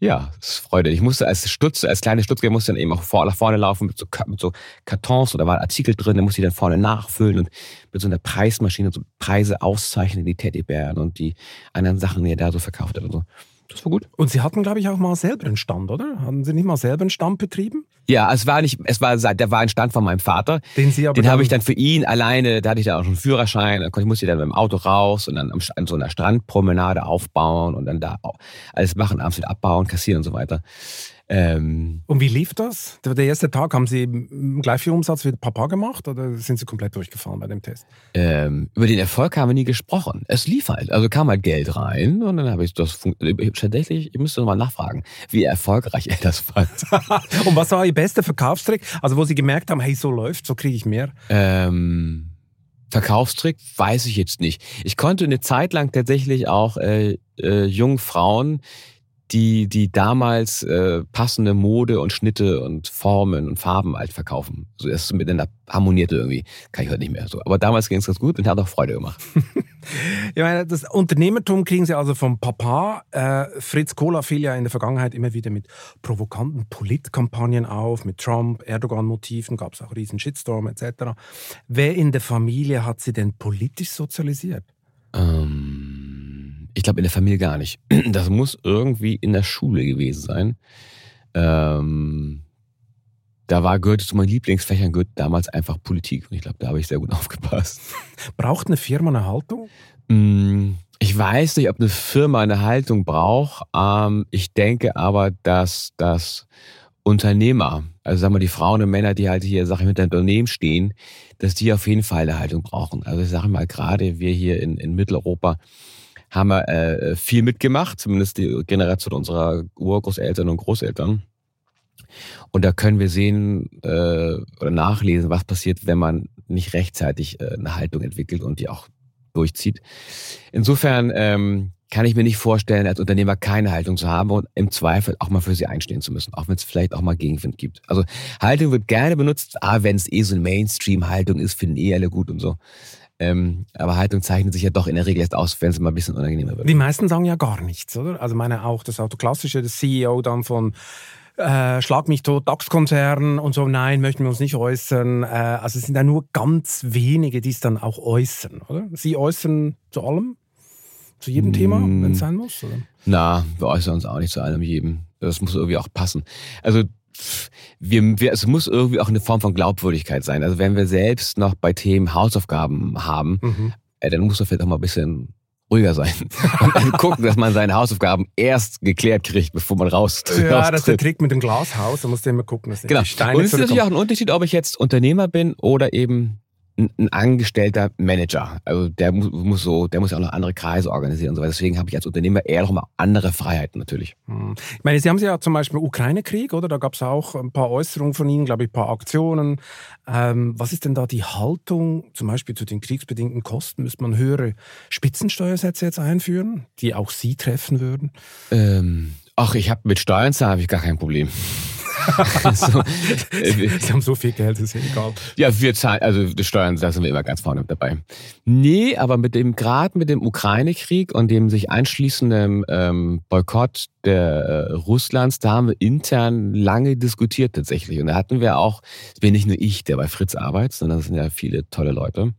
ja, es ist Freude. Ich musste als Stutz, als kleine Stutzger musste dann eben auch vor, nach vorne laufen mit so, mit so Kartons oder waren Artikel drin, da musste ich dann vorne nachfüllen und mit so einer Preismaschine so Preise auszeichnen, die Teddybären und die anderen Sachen, die er da so verkauft hat und so. Das war gut. Und Sie hatten, glaube ich, auch mal selber einen Stand, oder? Hatten Sie nicht mal selber einen Stand betrieben? Ja, es war nicht, es war, der war ein Stand von meinem Vater. Den Sie aber Den habe ich dann für ihn alleine, da hatte ich dann auch schon einen Führerschein, dann musste ich dann mit dem Auto raus und dann an so einer Strandpromenade aufbauen und dann da alles machen, abends wieder abbauen, kassieren und so weiter. Ähm, und wie lief das? Der erste Tag, haben Sie gleich viel Umsatz wie Papa gemacht oder sind Sie komplett durchgefahren bei dem Test? Ähm, über den Erfolg haben wir nie gesprochen. Es lief halt. Also kam halt Geld rein und dann habe ich das tatsächlich, ich müsste nochmal nachfragen, wie erfolgreich er das fand. (laughs) und was war Ihr bester Verkaufstrick? Also wo Sie gemerkt haben, hey, so läuft, so kriege ich mehr? Ähm, Verkaufstrick weiß ich jetzt nicht. Ich konnte eine Zeit lang tatsächlich auch äh, äh, jungen Frauen, die, die damals äh, passende Mode und Schnitte und Formen und Farben halt verkaufen. So es miteinander harmonierte irgendwie. Kann ich heute nicht mehr so. Aber damals ging es ganz gut und hat auch Freude gemacht. (laughs) ich meine, das Unternehmertum kriegen Sie also vom Papa. Äh, Fritz Kohler fiel ja in der Vergangenheit immer wieder mit provokanten Politkampagnen auf, mit Trump, Erdogan-Motiven, gab es auch riesen Shitstorm etc. Wer in der Familie hat Sie denn politisch sozialisiert? Ähm, ich glaube in der Familie gar nicht. (clears throat) Das muss irgendwie in der Schule gewesen sein. Ähm, da war Goethe zu meinen Lieblingsfächern Goethe damals einfach Politik. Und ich glaube, da habe ich sehr gut (laughs) aufgepasst. Braucht eine Firma eine Haltung? Mm, ich weiß nicht, ob eine Firma eine Haltung braucht. Ähm, ich denke aber, dass das Unternehmer, also sagen wir die Frauen und Männer, die halt hier Sachen mit dem Unternehmen stehen, dass die auf jeden Fall eine Haltung brauchen. Also ich sage mal, gerade wir hier in, in Mitteleuropa haben wir äh, viel mitgemacht, zumindest die Generation unserer Urgroßeltern und Großeltern. Und da können wir sehen äh, oder nachlesen, was passiert, wenn man nicht rechtzeitig äh, eine Haltung entwickelt und die auch durchzieht. Insofern ähm, kann ich mir nicht vorstellen, als Unternehmer keine Haltung zu haben und im Zweifel auch mal für sie einstehen zu müssen, auch wenn es vielleicht auch mal Gegenwind gibt. Also Haltung wird gerne benutzt, ah, wenn es eh so eine Mainstream-Haltung ist, finden eh alle gut und so. Ähm, aber Haltung zeichnet sich ja doch in der Regel erst aus, wenn es mal ein bisschen unangenehmer wird. Die meisten sagen ja gar nichts, oder? Also meine auch das Autoklassische, das CEO dann von äh, Schlag mich tot, DAX-Konzern und so, nein, möchten wir uns nicht äußern. Äh, also es sind ja nur ganz wenige, die es dann auch äußern, oder? Sie äußern zu allem? Zu jedem Thema, Mm. wenn es sein muss? Oder? Na, wir äußern uns auch nicht zu allem jedem. Das muss irgendwie auch passen. Also wir, wir, es muss irgendwie auch eine Form von Glaubwürdigkeit sein. Also wenn wir selbst noch bei Themen Hausaufgaben haben, Mhm. äh, dann muss man vielleicht auch mal ein bisschen ruhiger sein. (laughs) Und dann gucken, dass man seine Hausaufgaben erst geklärt kriegt, bevor man raus Ja, das ist der raustritt. Trick mit dem Glashaus, da musst du immer gucken, dass Genau. die Steine Und es ist natürlich auch ein Unterschied, ob ich jetzt Unternehmer bin oder eben ein, angestellter Manager. Also der muss, muss so, der muss ja auch noch andere Kreise organisieren und so weiter. Deswegen habe ich als Unternehmer eher noch mal andere Freiheiten natürlich. Hm. Ich meine, Sie haben ja zum Beispiel Ukraine-Krieg, oder? Da gab es auch ein paar Äußerungen von Ihnen, glaube ich, ein paar Aktionen. Ähm, was ist denn da die Haltung, zum Beispiel zu den kriegsbedingten Kosten? Müsste man höhere Spitzensteuersätze jetzt einführen, die auch Sie treffen würden? Ähm, ach, ich habe mit Steuern habe ich gar kein Problem. (laughs) so, äh, (laughs) Sie haben so viel Geld, ist ja egal. ja, wir zahlen, also die Steuern, da sind wir immer ganz vorne mit dabei. Nee, aber mit dem, gerade mit dem Ukraine-Krieg und dem sich anschließenden ähm, Boykott der äh, Russlands, da haben wir intern lange diskutiert tatsächlich. Und da hatten wir auch, es bin nicht nur ich, der bei Fritz arbeitet, sondern es sind ja viele tolle Leute.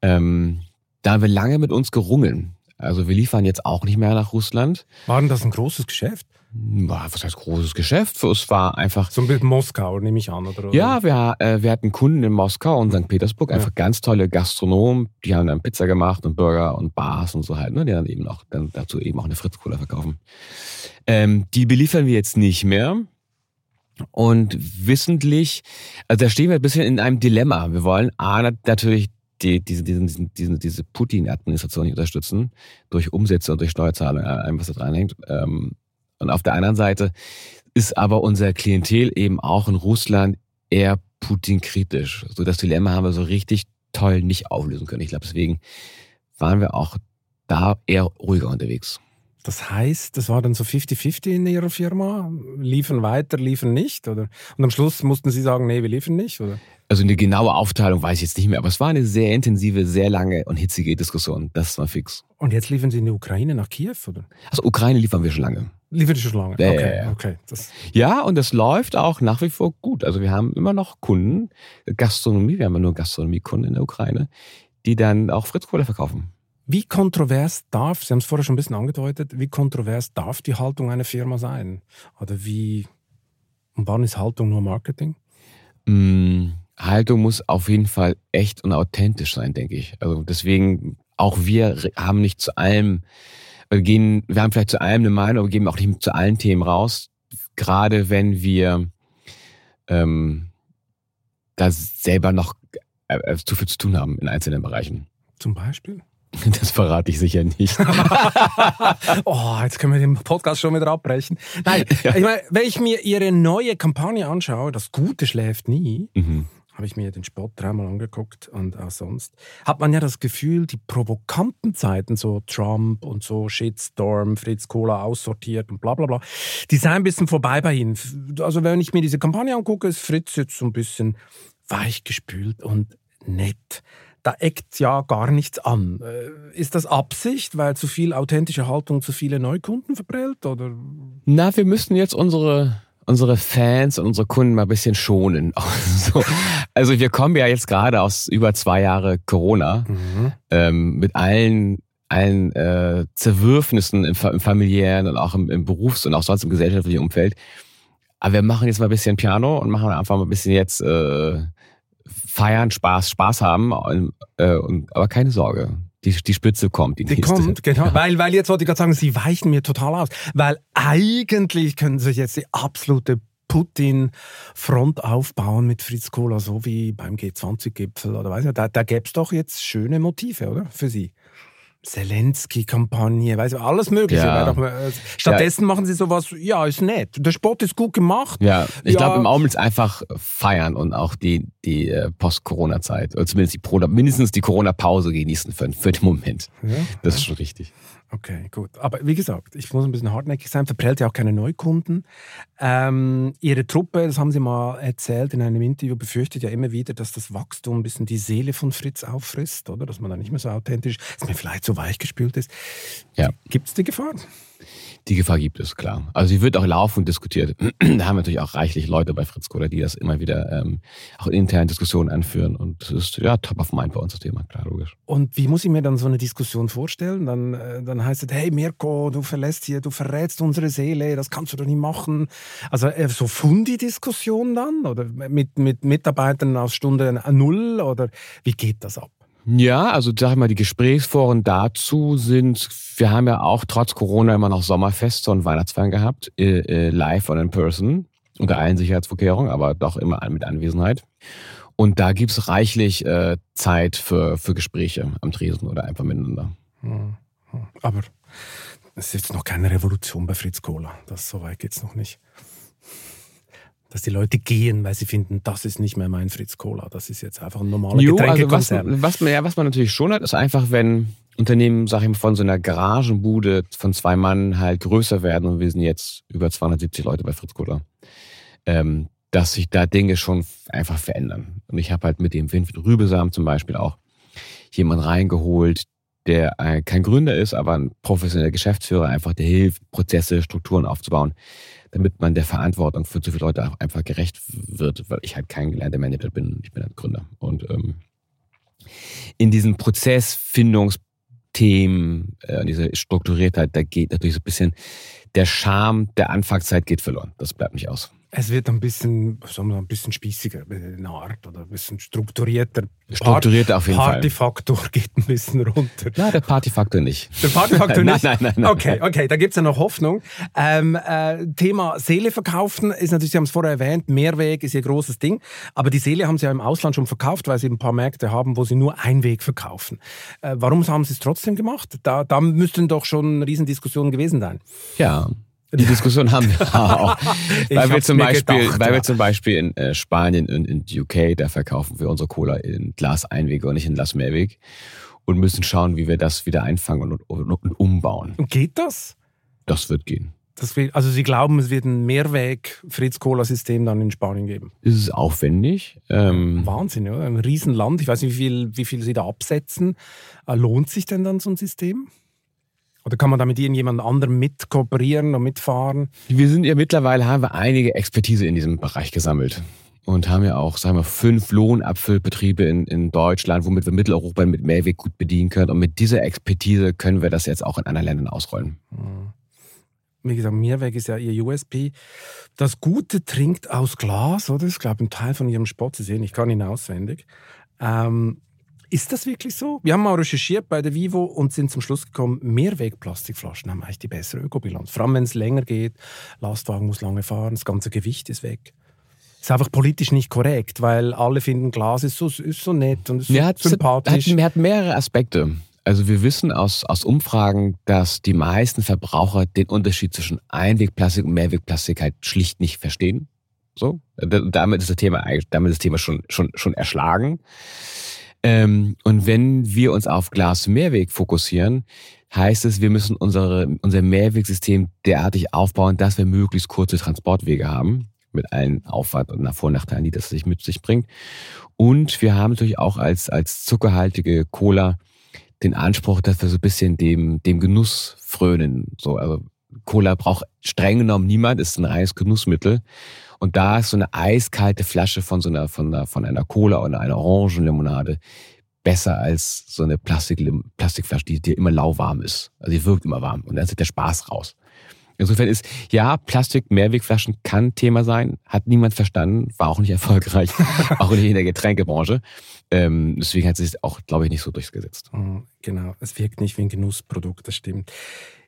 Ähm, da haben wir lange mit uns gerungen. Also wir liefern jetzt auch nicht mehr nach Russland. War denn das ein großes Geschäft? War, was heißt großes Geschäft? Für uns war einfach So ein bisschen Moskau, nehme ich an, oder? ja, wir, äh, wir hatten Kunden in Moskau und St. Petersburg, einfach ganz tolle Gastronomen, die haben dann Pizza gemacht und Burger und Bars und so halt, ne, die dann eben auch dann dazu eben auch eine Fritz-Cola verkaufen. Ähm, die beliefern wir jetzt nicht mehr. Und wissentlich, also da stehen wir ein bisschen in einem Dilemma. Wir wollen A, natürlich die, diese, diesen, diesen, diese Putin-Administration nicht unterstützen, durch Umsätze und durch Steuerzahlungen, allem, was da dranhängt. Ähm, und auf der anderen Seite ist aber unser Klientel eben auch in Russland eher Putin-kritisch. So das Dilemma haben wir so richtig toll nicht auflösen können. Ich glaube, deswegen waren wir auch da eher ruhiger unterwegs. Das heißt, das war dann so 50-50 in Ihrer Firma? Liefern weiter, liefern nicht? Oder? Und am Schluss mussten Sie sagen, nee, wir liefern nicht? Oder? Also eine genaue Aufteilung weiß ich jetzt nicht mehr, aber es war eine sehr intensive, sehr lange und hitzige Diskussion. Das war fix. Und jetzt liefern Sie in die Ukraine nach Kiew? Oder? Also Ukraine liefern wir schon lange. Liefern Sie schon lange? Ja, okay, okay. Das, Ja, und das läuft auch nach wie vor gut. Also wir haben immer noch Kunden, Gastronomie, wir haben ja nur Gastronomiekunden in der Ukraine, die dann auch Fritz Cola verkaufen. wie kontrovers darf, Sie haben es vorher schon ein bisschen angedeutet, wie kontrovers darf die Haltung einer Firma sein? Oder wie, und wann ist Haltung nur Marketing? Mm, Haltung muss auf jeden Fall echt und authentisch sein, denke ich. Also deswegen, auch wir haben nicht zu allem, wir gehen, wir haben vielleicht zu allem eine Meinung, aber geben auch nicht zu allen Themen raus. Gerade wenn wir ähm, da selber noch äh, äh, zu viel zu tun haben in einzelnen Bereichen. Zum Beispiel? (laughs) Das verrate ich sicher nicht. (laughs) oh, jetzt können wir den Podcast schon wieder abbrechen. Nein, (laughs) ich meine, wenn ich mir Ihre neue Kampagne anschaue, das Gute schläft nie, mhm. Habe ich mir den Spot dreimal angeguckt und auch sonst, hat man ja das Gefühl, die provokanten Zeiten, so Trump und so Shitstorm, Fritz Kohler aussortiert und bla bla bla, die seien ein bisschen vorbei bei Ihnen. Also wenn ich mir diese Kampagne angucke, ist Fritz jetzt so ein bisschen weichgespült und nett da eckt ja gar nichts an. Äh, ist das Absicht, weil zu viel authentische Haltung zu viele Neukunden verprellt? Oder? Na, wir müssen jetzt unsere, unsere Fans und unsere Kunden mal ein bisschen schonen. (laughs) Also, also wir kommen ja jetzt gerade aus über zwei Jahre Corona mhm. ähm, mit allen allen äh, Zerwürfnissen im, im, familiären und auch im, im Berufs- und auch sonst im gesellschaftlichen Umfeld. Aber wir machen jetzt mal ein bisschen Piano und machen einfach mal ein bisschen jetzt äh, feiern, Spaß, Spaß haben, äh, und, aber keine Sorge. Die, die Spitze kommt. Die, die kommt, genau. weil, weil jetzt wollte ich gerade sagen, Sie weichen mir total aus. Weil eigentlich können Sie sich jetzt die absolute Putin-Front aufbauen mit Fritz Kohler, so wie beim G20-Gipfel oder weiß nicht. Da, da gäbe es doch jetzt schöne Motive, oder? Für Sie. Zelensky-Kampagne, weiß alles Mögliche. Ja. Äh, stattdessen ja. machen sie sowas, ja, ist nett. Der Sport ist gut gemacht. Ja, ich ja. glaube, im Augenblick einfach feiern und auch die, die äh, Post-Corona-Zeit, oder zumindest die, mindestens die Corona-Pause genießen für, für den Moment. Das ist schon richtig. Okay, gut. Aber wie gesagt, ich muss ein bisschen hartnäckig sein, verprellt ja auch keine Neukunden. Ähm, Ihre Truppe, das haben Sie mal erzählt in einem Interview, befürchtet ja immer wieder, dass das Wachstum ein bisschen die Seele von Fritz auffrisst, oder? Dass man da nicht mehr so authentisch, dass man vielleicht so weichgespült ist. Ja. Gibt es die Gefahr? Die Gefahr gibt es, klar. Also sie wird auch laufend diskutiert. (clears throat) da haben natürlich auch reichlich Leute bei Fritz Kohler, die das immer wieder ähm, auch in internen Diskussionen anführen. Und das ist ja top of mind bei uns das Thema, klar, logisch. Und wie muss ich mir dann so eine Diskussion vorstellen? Dann, äh, dann heißt es, hey Mirko, du verlässt hier, du verrätst unsere Seele, das kannst du doch nicht machen. Also äh, so Fundi-Diskussion dann? Oder mit, mit Mitarbeitern aus Stunde Null? Oder wie geht das ab? Ja, also sag mal, die Gesprächsforen dazu sind, wir haben ja auch trotz Corona immer noch Sommerfeste und Weihnachtsfeiern gehabt, äh, äh, live und in person, unter allen Sicherheitsvorkehrungen, aber doch immer mit Anwesenheit. Und da gibt's reichlich äh, Zeit für, für Gespräche am Tresen oder einfach miteinander. Hm. Aber es ist jetzt noch keine Revolution bei Fritz Kohler. Das so weit geht's noch nicht dass die Leute gehen, weil sie finden, das ist nicht mehr mein Fritz Cola. Das ist jetzt einfach ein normaler jo, Getränkekonzern. Also was, was, man, ja, was man natürlich schon hat, ist einfach, wenn Unternehmen, sag ich mal, von so einer Garagenbude von zwei Mann halt größer werden und wir sind jetzt über 270 Leute bei Fritz Cola, ähm, dass sich da Dinge schon einfach verändern. Und ich habe halt mit dem Winfried Rübesam zum Beispiel auch jemanden reingeholt, der kein Gründer ist, aber ein professioneller Geschäftsführer, einfach der hilft, Prozesse, Strukturen aufzubauen, damit man der Verantwortung für zu viele Leute auch einfach gerecht wird, weil ich halt kein gelernter Manager bin, ich bin ein Gründer. Und ähm, in diesen Prozessfindungsthemen, äh, diese Strukturiertheit, da geht natürlich so ein bisschen der Charme der Anfangszeit geht verloren. Das bleibt nicht aus. Es wird ein bisschen, sagen wir, ein bisschen spießiger in der Art oder ein bisschen strukturierter. Strukturierter auf jeden Fall. Partyfaktor (laughs) geht ein bisschen runter. Nein, der Partyfaktor nicht. Der Partyfaktor (laughs) nicht? nein, nein, nein. Okay, okay, da gibt es ja noch Hoffnung. Ähm, äh, Thema Seele verkaufen ist natürlich, Sie haben es vorher erwähnt, Mehrweg ist Ihr großes Ding. Aber die Seele haben Sie ja im Ausland schon verkauft, weil Sie ein paar Märkte haben, wo Sie nur Einweg verkaufen. Äh, warum haben Sie es trotzdem gemacht? Da, da müssten doch schon Riesendiskussionen gewesen sein. Ja, die Diskussion haben wir (laughs) (laughs) auch. weil, wir zum Beispiel, gedacht, weil ja. wir zum Beispiel in äh, Spanien und in UK, da verkaufen wir unsere Cola in Glas Einweg und nicht in Glas Mehrweg. Und müssen schauen, wie wir das wieder einfangen und, und, und umbauen. Und geht das? Das wird gehen. Das will, also Sie glauben, es wird ein Mehrweg-Fritz-Cola-System dann in Spanien geben? Es ist aufwendig. Ähm Wahnsinn, oder? Ein Riesenland. Ich weiß nicht, wie viel, wie viel Sie da absetzen. Äh, lohnt sich denn dann so ein System? Oder kann man da mit irgendjemand anderem mit kooperieren und mitfahren? Wir sind ja mittlerweile, haben wir einige Expertise in diesem Bereich gesammelt. Und haben ja auch, sagen wir, fünf Lohnabfüllbetriebe in, in Deutschland, womit wir Mitteleuropa mit Mehrweg gut bedienen können. Und mit dieser Expertise können wir das jetzt auch in anderen Ländern ausrollen. Mhm. Wie gesagt, Mehrweg ist ja ihr USP. Das Gute trinkt aus Glas, oder? Das ist, glaube ich, ein Teil von ihrem Spot. Sie sehen, ich kann ihn auswendig. Ähm, ist das wirklich so? Wir haben mal recherchiert bei der Vivo und sind zum Schluss gekommen, Mehrwegplastikflaschen haben eigentlich die bessere Ökobilanz. Vor allem, wenn es länger geht, Lastwagen muss lange fahren, das ganze Gewicht ist weg. Ist einfach politisch nicht korrekt, weil alle finden, Glas ist so, ist so nett und ist so hat, sympathisch. Hat, hat mehrere Aspekte. Also wir wissen aus, aus Umfragen, dass die meisten Verbraucher den Unterschied zwischen Einwegplastik und Mehrwegplastik halt schlicht nicht verstehen. So, damit ist das Thema damit ist das Thema schon schon schon erschlagen. Ähm, und wenn wir uns auf Glas-Mehrweg fokussieren, heißt es, wir müssen unsere, unser Mehrwegsystem derartig aufbauen, dass wir möglichst kurze Transportwege haben, mit allen Aufwand und Vor- und Nachteilen, die das sich mit sich bringt. Und wir haben natürlich auch als, als zuckerhaltige Cola den Anspruch, dass wir so ein bisschen dem, dem Genuss frönen. So, also Cola braucht streng genommen niemand, ist ein reines Genussmittel. Und da ist so eine eiskalte Flasche von so einer, von einer, von einer Cola oder einer Orangenlimonade besser als so eine Plastik, Plastikflasche, die, die immer lauwarm ist. Also die wirkt immer warm und dann ist der Spaß raus. Insofern ist, ja, Plastik-Mehrwegflaschen kann Thema sein, hat niemand verstanden, war auch nicht erfolgreich, (laughs) auch nicht in der Getränkebranche. Ähm, deswegen hat es sich auch, glaube ich, nicht so durchgesetzt. Mhm, genau, es wirkt nicht wie ein Genussprodukt, das stimmt.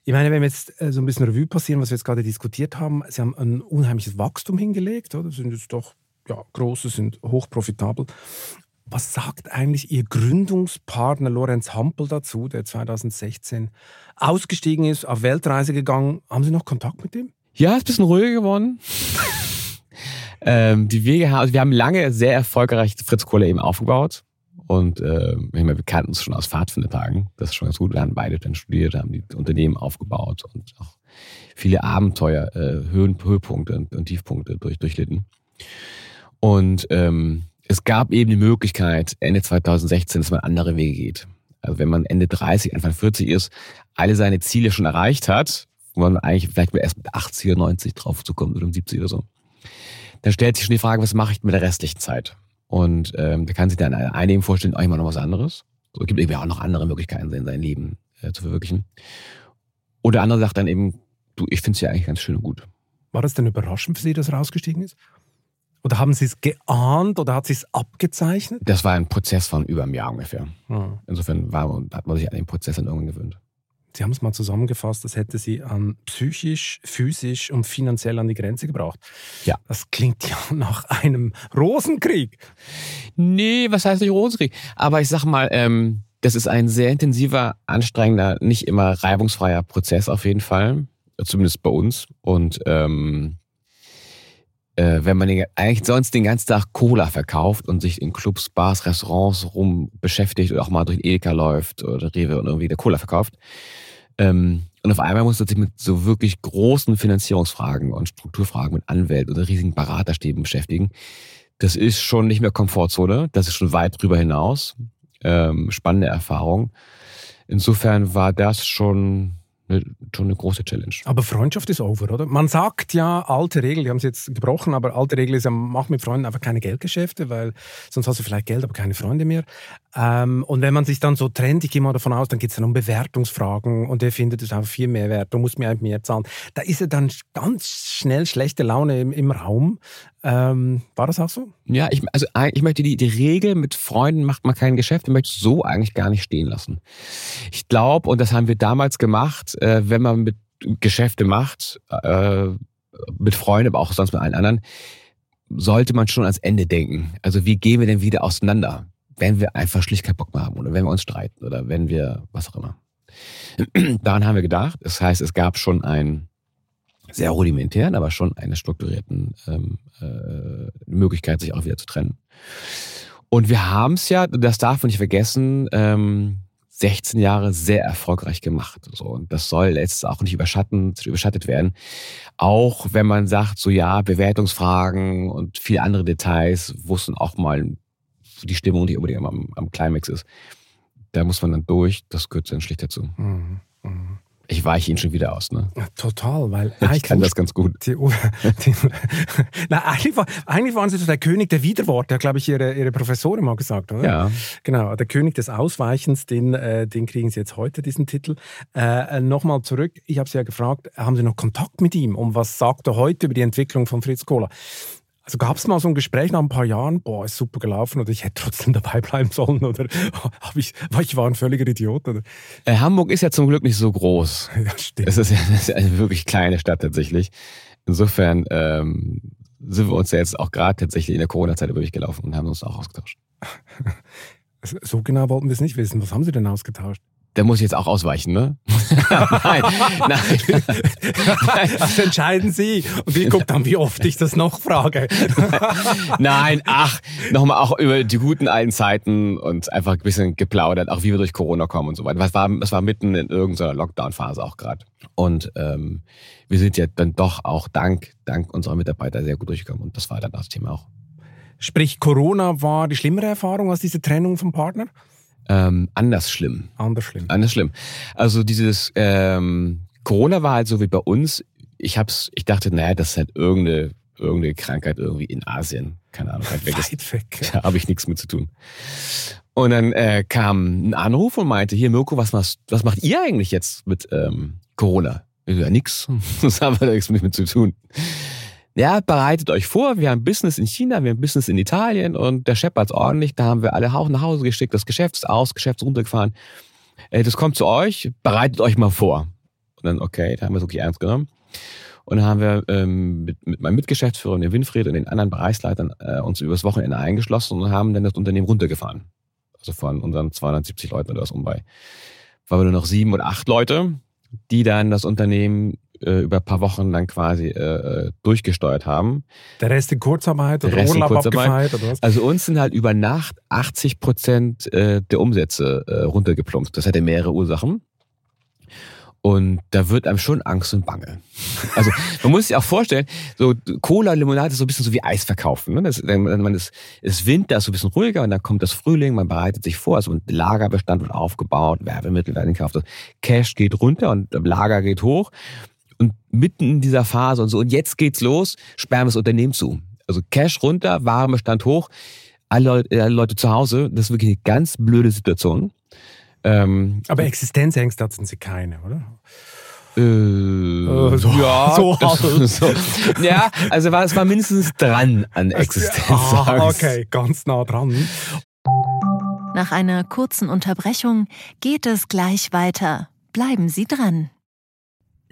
Ich meine, wenn wir jetzt äh, so ein bisschen Revue passieren, was wir jetzt gerade diskutiert haben, Sie haben ein unheimliches Wachstum hingelegt, oder? Sind jetzt doch ja, große, sind hochprofitabel. Was sagt eigentlich Ihr Gründungspartner Lorenz Hampel dazu, der 2016 ausgestiegen ist, auf Weltreise gegangen? Haben Sie noch Kontakt mit ihm? Ja, ist ein bisschen ruhiger geworden. (laughs) ähm, die Wege also wir haben lange sehr erfolgreich Fritz Kohler eben aufgebaut. Und äh, wir kannten uns schon aus Pfadfindertagen. Das ist schon ganz gut. Wir haben beide dann studiert, haben die Unternehmen aufgebaut und auch viele Abenteuer, äh, Höhen, Höhepunkte und, und Tiefpunkte durch, durchlitten. Und ähm, es gab eben die Möglichkeit, Ende 2016, dass man andere Wege geht. Also wenn man Ende 30, Anfang 40 ist, alle seine Ziele schon erreicht hat, wo man eigentlich vielleicht erst mit 80 oder 90 drauf zu oder um 70 oder so, dann stellt sich schon die Frage, was mache ich mit der restlichen Zeit? Und ähm, da kann sich dann einigen vorstellen, auch immer noch was anderes. So, es gibt eben auch noch andere Möglichkeiten, in sein Leben äh, zu verwirklichen. Oder andere sagt dann eben, du, ich finde es ja eigentlich ganz schön und gut. War das denn überraschend für Sie, dass er rausgestiegen ist? Oder haben Sie es geahnt oder hat sich es abgezeichnet? Das war ein Prozess von über einem Jahr ungefähr. Hm. Insofern war, hat man sich an den Prozess dann irgendwann gewöhnt. Sie haben es mal zusammengefasst, das hätte Sie an psychisch, physisch und finanziell an die Grenze gebracht. Ja. Das klingt ja (laughs) nach einem Rosenkrieg. Nee, was heißt nicht Rosenkrieg? Aber ich sag mal, ähm, das ist ein sehr intensiver, anstrengender, nicht immer reibungsfreier Prozess auf jeden Fall. Zumindest bei uns. Und ähm, äh, wenn man den, eigentlich sonst den ganzen Tag Cola verkauft und sich in Clubs, Bars, Restaurants rum beschäftigt oder auch mal durch Edeka läuft oder Rewe und irgendwie der Cola verkauft, ähm, und auf einmal muss man sich mit so wirklich großen Finanzierungsfragen und Strukturfragen mit Anwälten oder riesigen Beraterstäben beschäftigen. Das ist schon nicht mehr Komfortzone, das ist schon weit drüber hinaus. Ähm, spannende Erfahrung. Insofern war das schon eine, schon eine große Challenge. Aber Freundschaft ist over, oder? Man sagt ja, alte Regel, die haben sie jetzt gebrochen, aber alte Regel ist ja, mach mit Freunden einfach keine Geldgeschäfte, weil sonst hast du vielleicht Geld, aber keine Freunde mehr. Ähm, und wenn man sich dann so trennt, ich gehe mal davon aus, dann geht es dann um Bewertungsfragen und der findet es einfach viel mehr wert, du musst mir einfach mehr zahlen. Da ist ja dann ganz schnell schlechte Laune im, im Raum. Ähm, war das auch so? Ja, ich, also ich möchte die, die Regel, mit Freunden macht man kein Geschäft, ich möchte so eigentlich gar nicht stehen lassen. Ich glaube, und das haben wir damals gemacht, äh, wenn man mit Geschäfte macht, äh, mit Freunden, aber auch sonst mit allen anderen, sollte man schon ans Ende denken. Also wie gehen wir denn wieder auseinander, wenn wir einfach schlicht keinen Bock mehr haben oder wenn wir uns streiten oder wenn wir was auch immer. (clears throat) Daran haben wir gedacht. Das heißt, es gab schon ein sehr rudimentären, aber schon eine strukturierten ähm, äh, Möglichkeit, sich auch wieder zu trennen. Und wir haben es ja, das darf man nicht vergessen, ähm, 16 Jahre sehr erfolgreich gemacht. So, und das soll jetzt auch nicht überschatten, überschattet werden. Auch wenn man sagt, so ja, Bewertungsfragen und viele andere Details, wo es dann auch mal die Stimmung nicht unbedingt am, am Climax ist. Da muss man dann durch, das gehört dann schlicht dazu. Mhm. Mhm. Ich weiche ihn schon wieder aus, ne? Ja, total, weil ich kann das ganz gut. Die, die, (laughs) na, eigentlich, war, eigentlich waren sie so der König der Widerworte, glaube ich, ihre, ihre Professorin mal gesagt, oder? Ja. Genau, der König des Ausweichens, den, äh, den kriegen sie jetzt heute, diesen Titel. Äh, Nochmal zurück, ich habe sie ja gefragt, haben Sie noch Kontakt mit ihm? Und was sagt er heute über die Entwicklung von Fritz Kohler? Also gab es mal so ein Gespräch nach ein paar Jahren, boah, ist super gelaufen oder ich hätte trotzdem dabei bleiben sollen oder (laughs) hab ich, ich war ein völliger Idiot. Oder? Äh, Hamburg ist ja zum Glück nicht so groß. (laughs) Ja, stimmt. Es ist ja ist eine wirklich kleine Stadt tatsächlich. Insofern ähm, sind wir uns ja jetzt auch gerade tatsächlich in der Corona-Zeit über gelaufen und haben uns auch ausgetauscht. (laughs) so genau wollten wir es nicht wissen. Was haben Sie denn ausgetauscht? Da muss ich jetzt auch ausweichen, ne? (laughs) nein, nein. Das entscheiden Sie. Und ich gucke dann, wie oft ich das noch frage. nein, ach, nochmal auch über die guten alten Zeiten und einfach ein bisschen geplaudert, auch wie wir durch Corona kommen und so weiter. Das war, das war mitten in irgendeiner Lockdown-Phase auch gerade. Und ähm, wir sind ja dann doch auch dank, dank unserer Mitarbeiter sehr gut durchgekommen. Und das war dann das Thema auch. Sprich, Corona war die schlimmere Erfahrung als diese Trennung vom Partner? Ähm, anders schlimm. Anders schlimm. Anders schlimm. Also dieses ähm, Corona war halt so wie bei uns. Ich hab's, ich dachte, naja, das ist halt irgendeine, irgendeine Krankheit irgendwie in Asien. Keine Ahnung, halt weg. Weit weg. Da habe ich nichts mit zu tun. Und dann äh, kam ein Anruf und meinte, hier Mirko, was, machst, was macht ihr eigentlich jetzt mit ähm, Corona? Ja, nix. (laughs) Das haben wir nichts mit zu tun ja, bereitet euch vor, wir haben Business in China, wir haben Business in Italien und der scheppert's ordentlich, da haben wir alle nach Hause geschickt, das Geschäft ist aus, Geschäft ist runtergefahren. Äh, das kommt zu euch, bereitet euch mal vor. Und dann, okay, da haben wir es wirklich ernst genommen. Und dann haben wir ähm, mit, mit meinem Mitgeschäftsführer, dem Winfried und den anderen Bereichsleitern äh, uns übers Wochenende eingeschlossen und haben dann das Unternehmen runtergefahren. Also von unseren 270 Leuten oder was um bei. Waren wir nur noch sieben oder acht Leute, die dann das Unternehmen äh, über ein paar Wochen dann quasi äh, äh durchgesteuert haben. Der Rest in Kurzarbeit oder Urlaub abgefeiert oder was? Also uns sind halt über Nacht 80 Prozent äh, der Umsätze äh, runtergeplumpt. Das hatte mehrere Ursachen. Und da wird einem schon Angst und Bange. (laughs) Also man muss sich auch vorstellen, so Cola, Limonade ist so ein bisschen so wie Eis verkaufen. Ne? Das, man ist, ist Winter, ist so ein bisschen ruhiger und dann kommt das Frühling, man bereitet sich vor, also ein Lagerbestand wird aufgebaut, Werbemittel werden gekauft, Cash geht runter und Lager geht hoch. Und mitten in dieser Phase und so, und jetzt geht's los, sperren wir das Unternehmen zu. Also Cash runter, Warenbestand hoch, alle Leute, alle Leute zu Hause, das ist wirklich eine ganz blöde Situation. Ähm, Aber Existenzängste hatten sie keine, oder? Äh, äh, so, ja, (laughs) so, das, so. ja, also war, es war mindestens dran an (laughs) Existenzangst. Ah, okay, ganz nah dran. Nach einer kurzen Unterbrechung geht es gleich weiter. Bleiben Sie dran.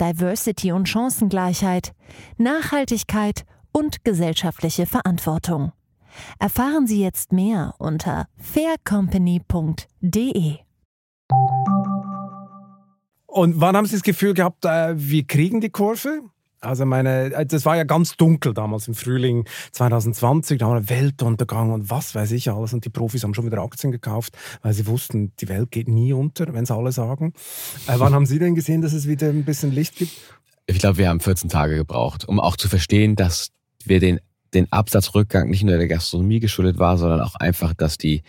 Diversity und Chancengleichheit, Nachhaltigkeit und gesellschaftliche Verantwortung. Erfahren Sie jetzt mehr unter faircompany.de. Und wann haben Sie das Gefühl gehabt, äh, wir kriegen die Kurve? Also meine, äh, das war ja ganz dunkel damals im Frühling 2020, da war Weltuntergang und was weiß ich alles. Und die Profis haben schon wieder Aktien gekauft, weil sie wussten, die Welt geht nie unter, wenn es alle sagen. Äh, wann haben Sie denn gesehen, dass es wieder ein bisschen Licht gibt? Ich glaube, wir haben 14 Tage gebraucht, um auch zu verstehen, dass wir den, den Absatzrückgang nicht nur der Gastronomie geschuldet war, sondern auch einfach, dass die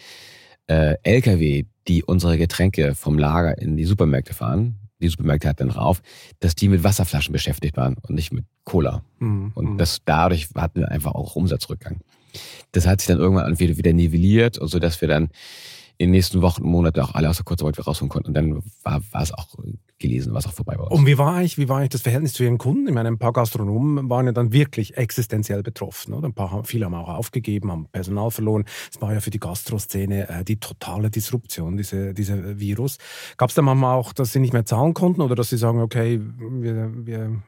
äh, Lkw, die unsere Getränke vom Lager in die Supermärkte fahren, die Supermärkte hatten drauf, dass die mit Wasserflaschen beschäftigt waren und nicht mit Cola. Mhm. Und mhm. das, dadurch hatten wir einfach auch Umsatzrückgang. Das hat sich dann irgendwann wieder, wieder nivelliert, so dass wir dann in den nächsten Wochen und Monaten auch alle aus der Kurzarbeit wieder rausholen konnten. Und dann war, war es auch gelesen, was auch vorbei war. Und wie war eigentlich, wie war eigentlich das Verhältnis zu Ihren Kunden? Ich meine, ein paar Gastronomen waren ja dann wirklich existenziell betroffen. Oder? Ein paar, viele haben auch aufgegeben, haben Personal verloren. Es war ja für die Gastroszene äh, die totale Disruption, diese, dieser Virus. Gab es da manchmal auch, dass Sie nicht mehr zahlen konnten oder dass Sie sagen, okay, wir, wir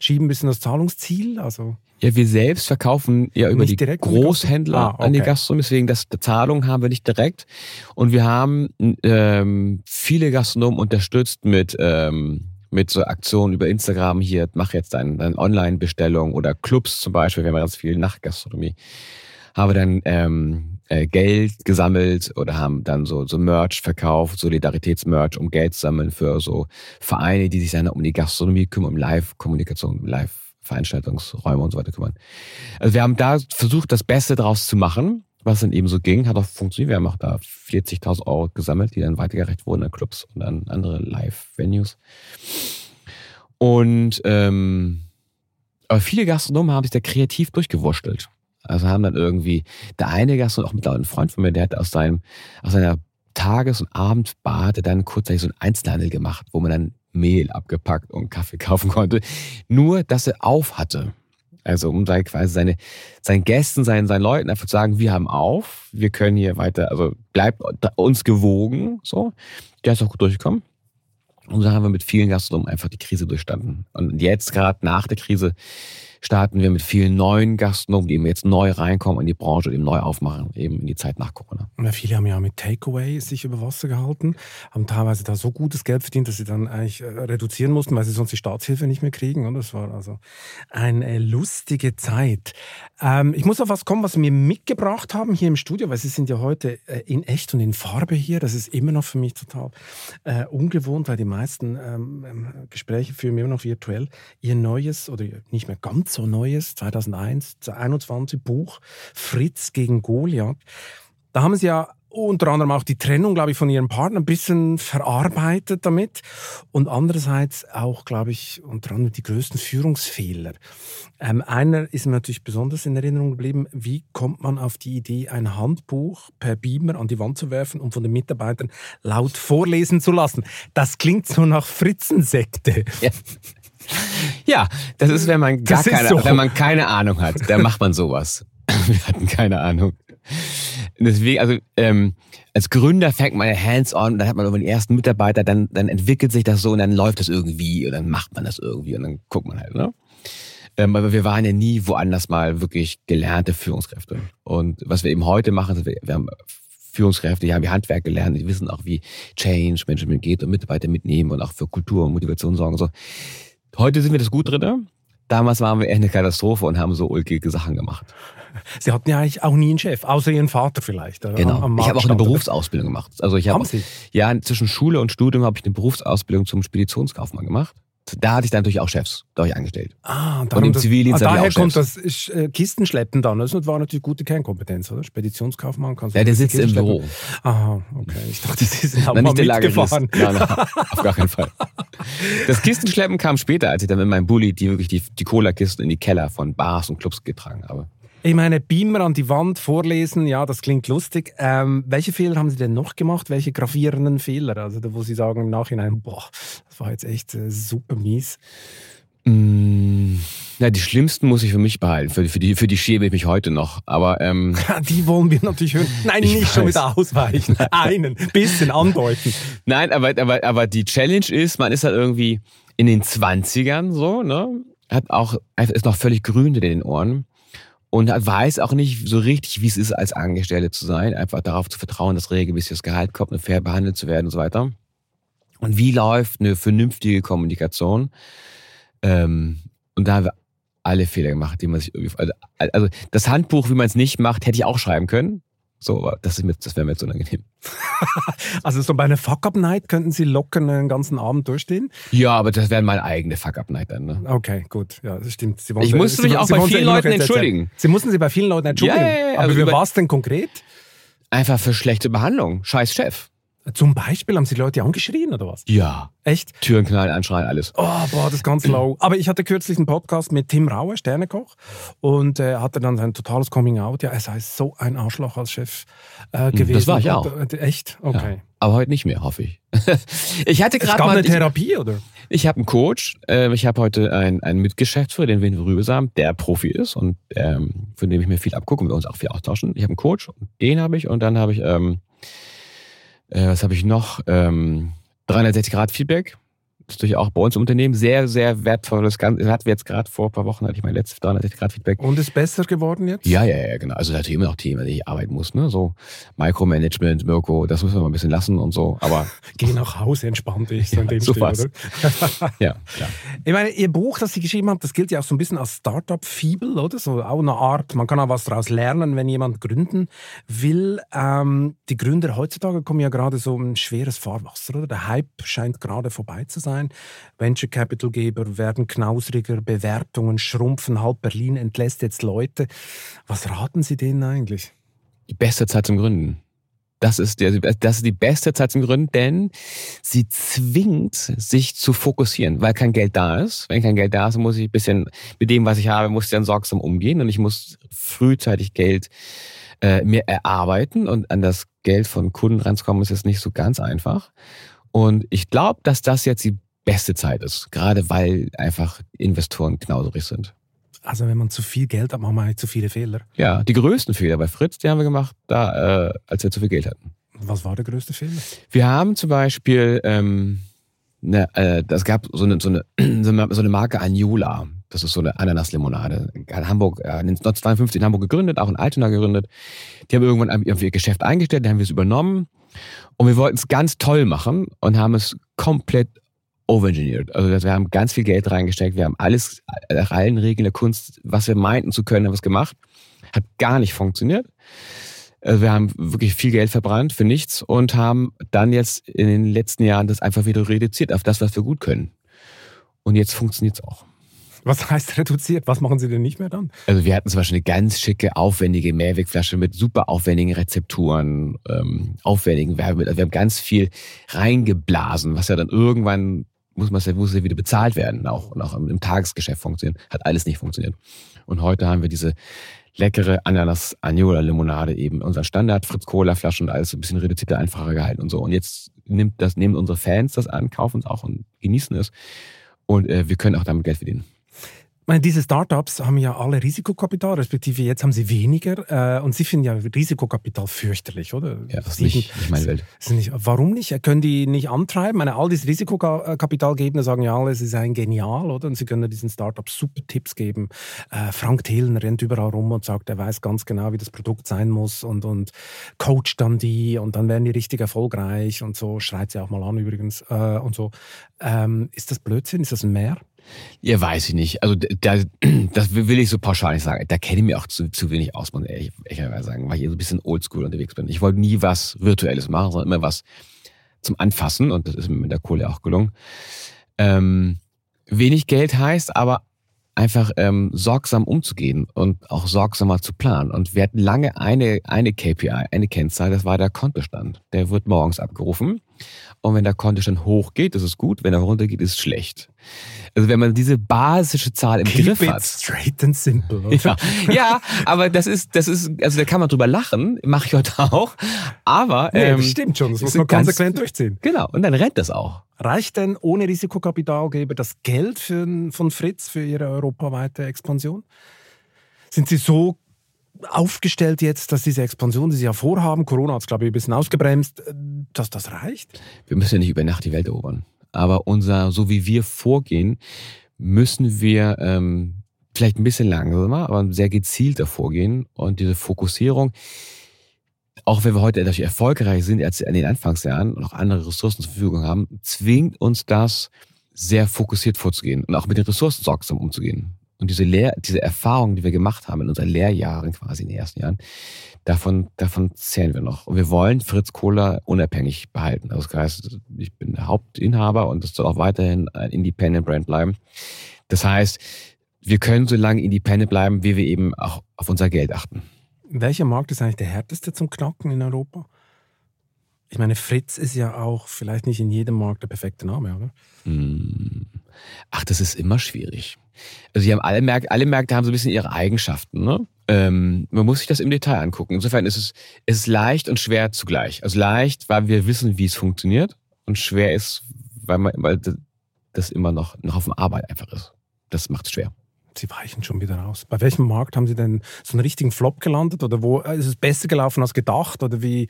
schieben ein bisschen das Zahlungsziel? Also ja, wir selbst verkaufen ja über die Großhändler ah, okay. an die Gastronomen, deswegen das Zahlung haben wir nicht direkt. Und wir haben ähm, viele Gastronomen unterstützt mit ähm, mit so Aktionen über Instagram hier, mach jetzt deine, deine Online-Bestellung oder Clubs zum Beispiel, wir haben ganz viel Nachtgastronomie, haben dann ähm, äh, Geld gesammelt oder haben dann so, so Merch verkauft, Solidaritätsmerch, um Geld zu sammeln für so Vereine, die sich dann um die Gastronomie kümmern, um Live-Kommunikation, um Live Veranstaltungsräume und so weiter kümmern. Also wir haben da versucht, das Beste draus zu machen, was dann eben so ging, hat auch funktioniert. Wir haben auch da 40.000 Euro gesammelt, die dann weitergereicht wurden an Clubs und an andere Live-Venues. Und ähm, aber viele Gastronomen haben sich da kreativ durchgewurschtelt. Also haben dann irgendwie, der eine Gastronom, auch mittlerweile ein Freund von mir, der hat aus seinem, aus seiner Tages- und Abendbar dann kurzzeitig so einen Einzelhandel gemacht, wo man dann Mehl abgepackt und Kaffee (laughs) kaufen konnte. Nur, dass er auf hatte. Also um da quasi seine, seinen Gästen, seinen, seinen Leuten einfach zu sagen, wir haben auf, wir können hier weiter, also bleibt uns gewogen, so. Der ist auch gut durchgekommen. Und so haben wir mit vielen Gastronomen einfach die Krise durchstanden. Und jetzt gerade nach der Krise starten wir mit vielen neuen Gastronomen, die eben jetzt neu reinkommen in die Branche und eben neu aufmachen, eben in die Zeit nach Corona. Ja, viele haben ja mit Takeaway sich über Wasser gehalten, haben teilweise da so gutes Geld verdient, dass sie dann eigentlich äh, reduzieren mussten, weil sie sonst die Staatshilfe nicht mehr kriegen. Und das war also eine lustige Zeit. Ähm, ich muss auf was kommen, was mir mitgebracht haben hier im Studio, weil Sie sind ja heute äh, in echt und in Farbe hier. Das ist immer noch für mich total äh, ungewohnt, weil die meisten ähm, ähm Gespräche führen wir immer noch virtuell. Ihr neues oder nicht mehr ganz so neues 2001, 2021 Buch Fritz gegen Goliath. Da haben sie ja unter anderem auch die Trennung, glaube ich, von ihrem Partner ein bisschen verarbeitet damit. Und andererseits auch, glaube ich, unter anderem die größten Führungsfehler. Ähm, einer ist mir natürlich besonders in Erinnerung geblieben. Wie kommt man auf die Idee, ein Handbuch per Beamer an die Wand zu werfen und von den Mitarbeitern laut vorlesen zu lassen? Das klingt so nach Fritzensekte. Ja. (laughs) Ja, das ist, wenn man gar keine, so. wenn man keine Ahnung hat, dann macht man sowas. (laughs) Wir hatten keine Ahnung. Deswegen, also ähm, als Gründer fängt man hands-on, dann hat man irgendwann die ersten Mitarbeiter, dann, dann entwickelt sich das so und dann läuft das irgendwie und dann macht man das irgendwie und dann guckt man halt, ne? Ähm, aber wir waren ja nie woanders mal wirklich gelernte Führungskräfte. Und was wir eben heute machen, wir, wir haben Führungskräfte, die haben ihr Handwerk gelernt, die wissen auch, wie Change Management geht und Mitarbeiter mitnehmen und auch für Kultur und Motivation sorgen. Und so. Heute sind wir das gut drin. Damals waren wir eher eine Katastrophe und haben so ulkige Sachen gemacht. Sie hatten ja eigentlich auch nie einen Chef, außer Ihren Vater vielleicht. Genau. Am, am ich habe auch eine Berufsausbildung gemacht. Also ich habe ja zwischen Schule und Studium habe ich eine Berufsausbildung zum Speditionskaufmann gemacht. Da hatte ich dann natürlich auch Chefs, da war ich angestellt. Ah, und, und im Zivildienst ah, daher kommt das äh, Kistenschleppen dann. Das war natürlich gute Kernkompetenz, oder? Speditionskaufmann kannst du. Ja, der sitzt im Büro. Aha, okay. Ich dachte, Sie sind (laughs) auch mal mitgefahren. Nein, nein, auf gar keinen Fall. Das Kistenschleppen kam später, als ich dann mit meinem Bulli die wirklich die, die Cola-Kisten in die Keller von Bars und Clubs getragen habe. Ich meine, Beamer an die Wand vorlesen, ja, das klingt lustig. Ähm, welche Fehler haben Sie denn noch gemacht? Welche gravierenden Fehler? Also, wo Sie sagen im Nachhinein, boah, das war jetzt echt äh, super mies. Mm, ja, die schlimmsten muss ich für mich behalten. Für, für, die, für die schäme ich mich heute noch. Aber ähm, (laughs) die wollen wir natürlich hören. Nein, nicht weiß. schon wieder ausweichen. (laughs) Einen, bisschen andeuten. Nein, aber, aber, aber die Challenge ist, man ist halt irgendwie in den 20ern so, ne? Hat auch, ist noch völlig grün in den Ohren und weiß auch nicht so richtig, wie es ist, als Angestellte zu sein. Einfach darauf zu vertrauen, dass regelmäßig das Gehalt kommt und fair behandelt zu werden und so weiter. Und wie läuft eine vernünftige Kommunikation? Ähm, und da haben wir alle Fehler gemacht, die man sich irgendwie. Also, also das Handbuch, wie man es nicht macht, hätte ich auch schreiben können. So, aber das, ist mir, das wäre mir jetzt unangenehm. (laughs) also so bei einer Fuck-Up-Night könnten Sie locker einen ganzen Abend durchstehen? Ja, aber das wäre meine eigene Fuck-Up-Night dann. Ne? Okay, gut. Ja, das stimmt. Sie ich musste mich auch Sie bei vielen Leuten entschuldigen. Sie mussten sich bei vielen Leuten entschuldigen? Ja, ja, ja. Aber also wie war es denn konkret? Einfach für schlechte Behandlung. Scheiß Chef. Zum Beispiel haben sie Leute angeschrien oder was? Ja. Echt? Türen knallen, anschreien, alles. Oh, boah, das ist ganz low. Aber ich hatte kürzlich einen Podcast mit Tim Rauer, Sternekoch, und er äh, hatte dann sein totales Coming Out. Ja, er sei so ein Arschloch als Chef äh, gewesen. Das war ich auch. Und, äh, echt? Okay. Ja, aber heute nicht mehr, hoffe ich. (laughs) ich hatte gerade mal eine Therapie, oder? Ich, ich habe einen Coach. Äh, ich habe heute einen, einen Mitgeschäftsführer, den Win Rübesam, der Profi ist und ähm, von dem ich mir viel abgucke und wir uns auch viel austauschen. Ich habe einen Coach, den habe ich und dann habe ich ähm, äh, was habe ich noch? Ähm, 360 Grad Feedback. Das ist natürlich auch bei uns im Unternehmen sehr, sehr wertvolles. Das hatten wir jetzt gerade vor ein paar Wochen, hatte ich mein letztes 360 Grad Feedback. Und ist besser geworden jetzt? Ja, ja, ja, genau. Also natürlich immer noch Themen, die ich arbeiten muss. Ne? So Micromanagement, Mirko, das müssen wir mal ein bisschen lassen und so. Aber (laughs) Geh nach Hause, entspannt dich. So ja, in dem Stil, oder? ja, (laughs) ja. Ich meine, Ihr Buch, das Sie geschrieben haben, das gilt ja auch so ein bisschen als Startup-Fibel, oder? So auch eine Art, man kann auch was daraus lernen, wenn jemand gründen will. Ähm, die Gründer heutzutage kommen ja gerade so ein schweres Fahrwasser, oder? Der Hype scheint gerade vorbei zu sein sein. Venture Capital Geber werden knausriger, Bewertungen schrumpfen, halb Berlin entlässt jetzt Leute. Was raten Sie denen eigentlich? Die beste Zeit zum Gründen. Das ist, der, das ist die beste Zeit zum Gründen, denn sie zwingt, sich zu fokussieren, weil kein Geld da ist. Wenn kein Geld da ist, muss ich ein bisschen mit dem, was ich habe, muss ich dann sorgsam umgehen und ich muss frühzeitig Geld äh, mir erarbeiten und an das Geld von Kunden ranzukommen, ist jetzt nicht so ganz einfach. Und ich glaube, dass das jetzt die beste Zeit ist, gerade weil einfach Investoren knauserig sind. Also wenn man zu viel Geld hat, machen wir eigentlich zu viele Fehler. Ja, die größten Fehler bei Fritz, die haben wir gemacht, da, äh, als wir zu viel Geld hatten. Was war der größte Fehler? Wir haben zum Beispiel, ähm, ne, äh, das gab so eine, so eine, (clears throat) so eine Marke Anjola. Das ist so eine Ananaslimonade. In Hamburg, äh, 1952 in Hamburg gegründet, auch in Altona gegründet. Die haben irgendwann ihr Geschäft eingestellt, dann haben wir es übernommen. Und wir wollten es ganz toll machen und haben es komplett overengineert. Also wir haben ganz viel Geld reingesteckt, wir haben alles nach allen Regeln der Kunst, was wir meinten zu können, haben wir es gemacht. Hat gar nicht funktioniert. Also wir haben wirklich viel Geld verbrannt für nichts und haben dann jetzt in den letzten Jahren das einfach wieder reduziert auf das, was wir gut können. Und jetzt funktioniert es auch. Was heißt reduziert? Was machen Sie denn nicht mehr dann? Also wir hatten zum Beispiel eine ganz schicke, aufwendige Mehrwegflasche mit super aufwendigen Rezepturen, ähm, aufwendigen Werbemitteln. Also wir haben ganz viel reingeblasen, was ja dann irgendwann muss man muss ja wieder bezahlt werden, auch und auch im Tagesgeschäft funktionieren. Hat alles nicht funktioniert. Und heute haben wir diese leckere Ananas Aniola Limonade eben, unser Standard Fritz Cola Flaschen und alles so ein bisschen reduzierter, einfacher gehalten und so. Und jetzt nimmt das, nehmen unsere Fans das an, kaufen es auch und genießen es. Und äh, wir können auch damit Geld verdienen meine, diese Startups haben ja alle Risikokapital, respektive jetzt haben sie weniger. Äh, und Sie finden ja Risikokapital fürchterlich, oder? Ja, das ist nicht, nicht meine Welt. Nicht, warum nicht? Können die nicht antreiben? Meine, all diese Risikokapitalgebende sagen ja alle, sie seien genial, oder? Und sie können diesen Startups super Tipps geben. Äh, Frank Thelen rennt überall rum und sagt, er weiß ganz genau, wie das Produkt sein muss und, und coacht dann die und dann werden die richtig erfolgreich und so. Schreit sie auch mal an übrigens äh, und so. Ähm, ist das Blödsinn? Ist das ein Mehr? Ja, weiß ich nicht. Also da, (clears throat) das will ich so pauschal nicht sagen. Da kenne ich mir auch zu, zu wenig aus, muss ich ehrlich, ehrlich sagen, weil ich so ein bisschen oldschool unterwegs bin. Ich wollte nie was Virtuelles machen, sondern immer was zum Anfassen und das ist mir mit der Kohle auch gelungen. Ähm, wenig Geld heißt aber einfach ähm, sorgsam umzugehen und auch sorgsamer zu planen. Und wir hatten lange eine, eine KPI, eine Kennzahl, das war der Kontostand. Der wird morgens abgerufen. Und wenn der Kontostand hochgeht, ist es gut. Wenn er runtergeht, ist es schlecht. Also wenn man diese basische Zahl im Keep Griff it hat. Straight and simple. Ja, ja, aber das ist, das ist, also da kann man drüber lachen, mache ich heute auch. Aber nee, ähm, das stimmt schon, das muss man ganz- konsequent durchziehen. Genau, und dann rennt das auch. Reicht denn ohne Risikokapitalgeber das Geld für, von Fritz für Ihre europaweite Expansion? Sind Sie so aufgestellt jetzt, dass diese Expansion, die Sie ja vorhaben, Corona hat es, glaube ich, ein bisschen ausgebremst, äh, dass das reicht? Wir müssen ja nicht über Nacht die Welt erobern. Aber unser, so wie wir vorgehen, müssen wir ähm, vielleicht ein bisschen langsamer, aber sehr gezielter vorgehen. Und diese Fokussierung, auch wenn wir heute natürlich erfolgreicher sind als in den Anfangsjahren und auch andere Ressourcen zur Verfügung haben, zwingt uns das, sehr fokussiert vorzugehen und auch mit den Ressourcen sorgsam umzugehen. Und diese, Lehr diese Erfahrungen, die wir gemacht haben in unseren Lehrjahren, quasi in den ersten Jahren, davon, davon zählen wir noch. Und wir wollen Fritz Kohler unabhängig behalten. Also das heißt, ich bin der Hauptinhaber und das soll auch weiterhin ein Independent Brand bleiben. Das heißt, wir können so lange independent bleiben, wie wir eben auch auf unser Geld achten. Welcher Markt ist eigentlich der härteste zum Knacken in Europa? Ich meine, Fritz ist ja auch vielleicht nicht in jedem Markt der perfekte Name, oder? Hm. Ach, das ist immer schwierig. Also die haben alle Märkte, alle Märkte haben so ein bisschen ihre Eigenschaften. Ne? Ähm, man muss sich das im Detail angucken. Insofern ist es, es ist leicht und schwer zugleich. Also leicht, weil wir wissen, wie es funktioniert, und schwer ist, weil man, weil das immer noch ein Haufen Arbeit einfach ist. Das macht es schwer. Sie weichen schon wieder raus. Bei welchem Markt haben Sie denn so einen richtigen Flop gelandet? Oder wo ist es besser gelaufen als gedacht? Oder wie?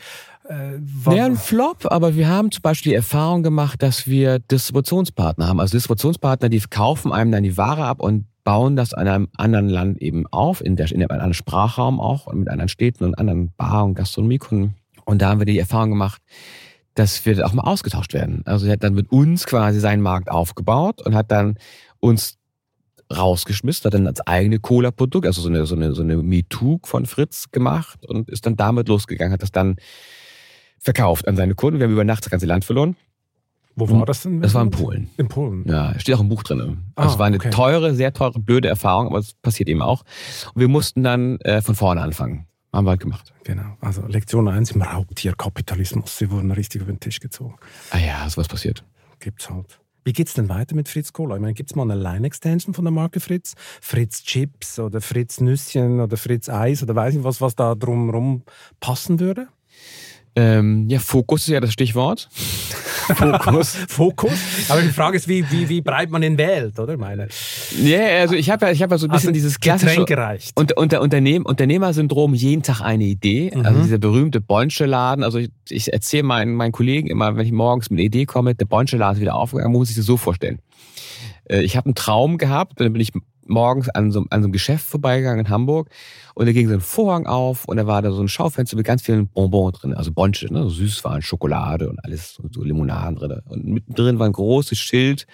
Äh, Naja, ein Flop, aber wir haben zum Beispiel die Erfahrung gemacht, dass wir Distributionspartner haben. Also Distributionspartner, die kaufen einem dann die Ware ab und bauen das in einem anderen Land eben auf, in, der, in einem anderen Sprachraum auch mit anderen Städten und anderen Bar- und Gastronomiekunden. Und da haben wir die Erfahrung gemacht, dass wir auch mal ausgetauscht werden. Also er hat dann mit uns quasi seinen Markt aufgebaut und hat dann uns rausgeschmissen, hat dann als eigene Cola-Produkt, also so eine, so eine, so eine MeToo von Fritz gemacht und ist dann damit losgegangen, hat das dann verkauft an seine Kunden. Wir haben über Nacht das ganze Land verloren. wo war das denn? Das war in Polen. In Polen. Ja, steht auch im Buch drin. Ah, es war eine okay. teure, sehr teure, blöde Erfahrung, aber es passiert eben auch. Und wir mussten dann äh, von vorne anfangen. Haben wir halt gemacht. Genau. Also Lektion 1 im Raubtierkapitalismus. Sie wurden richtig über den Tisch gezogen. Ah ja, sowas passiert. Gibt's halt. Wie geht es denn weiter mit Fritz Cola? Ich meine, gibt es mal eine Line-Extension von der Marke Fritz? Fritz Chips oder Fritz Nüsschen oder Fritz Eis oder weiß ich was, was da drumherum passen würde? Ähm, ja, Fokus ist ja das Stichwort. (laughs) (laughs) Fokus. Fokus. Aber die Frage ist, wie, wie, wie breit man ihn wählt, oder? Meine. Ja, yeah, also ich habe ja, ich ja so ein bisschen also dieses klassische gereicht. Unter, unter Unternehmen, Unternehmersyndrom, jeden Tag eine Idee. Mhm. Also dieser berühmte Bonsche-Laden. Also ich, ich erzähle meinen, meinen Kollegen immer, wenn ich morgens mit einer Idee komme, der Bonsche-Laden ist wieder aufgegangen, muss ich sich das so vorstellen. Äh, ich habe einen Traum gehabt, dann bin ich morgens an so, an so einem Geschäft vorbeigegangen in Hamburg und da ging so ein Vorhang auf und da war da so ein Schaufenster mit ganz vielen Bonbons drin, also Bonche, ne, so Süßwaren, Schokolade und alles, so Limonaden drin. Und mittendrin war ein großes Schild,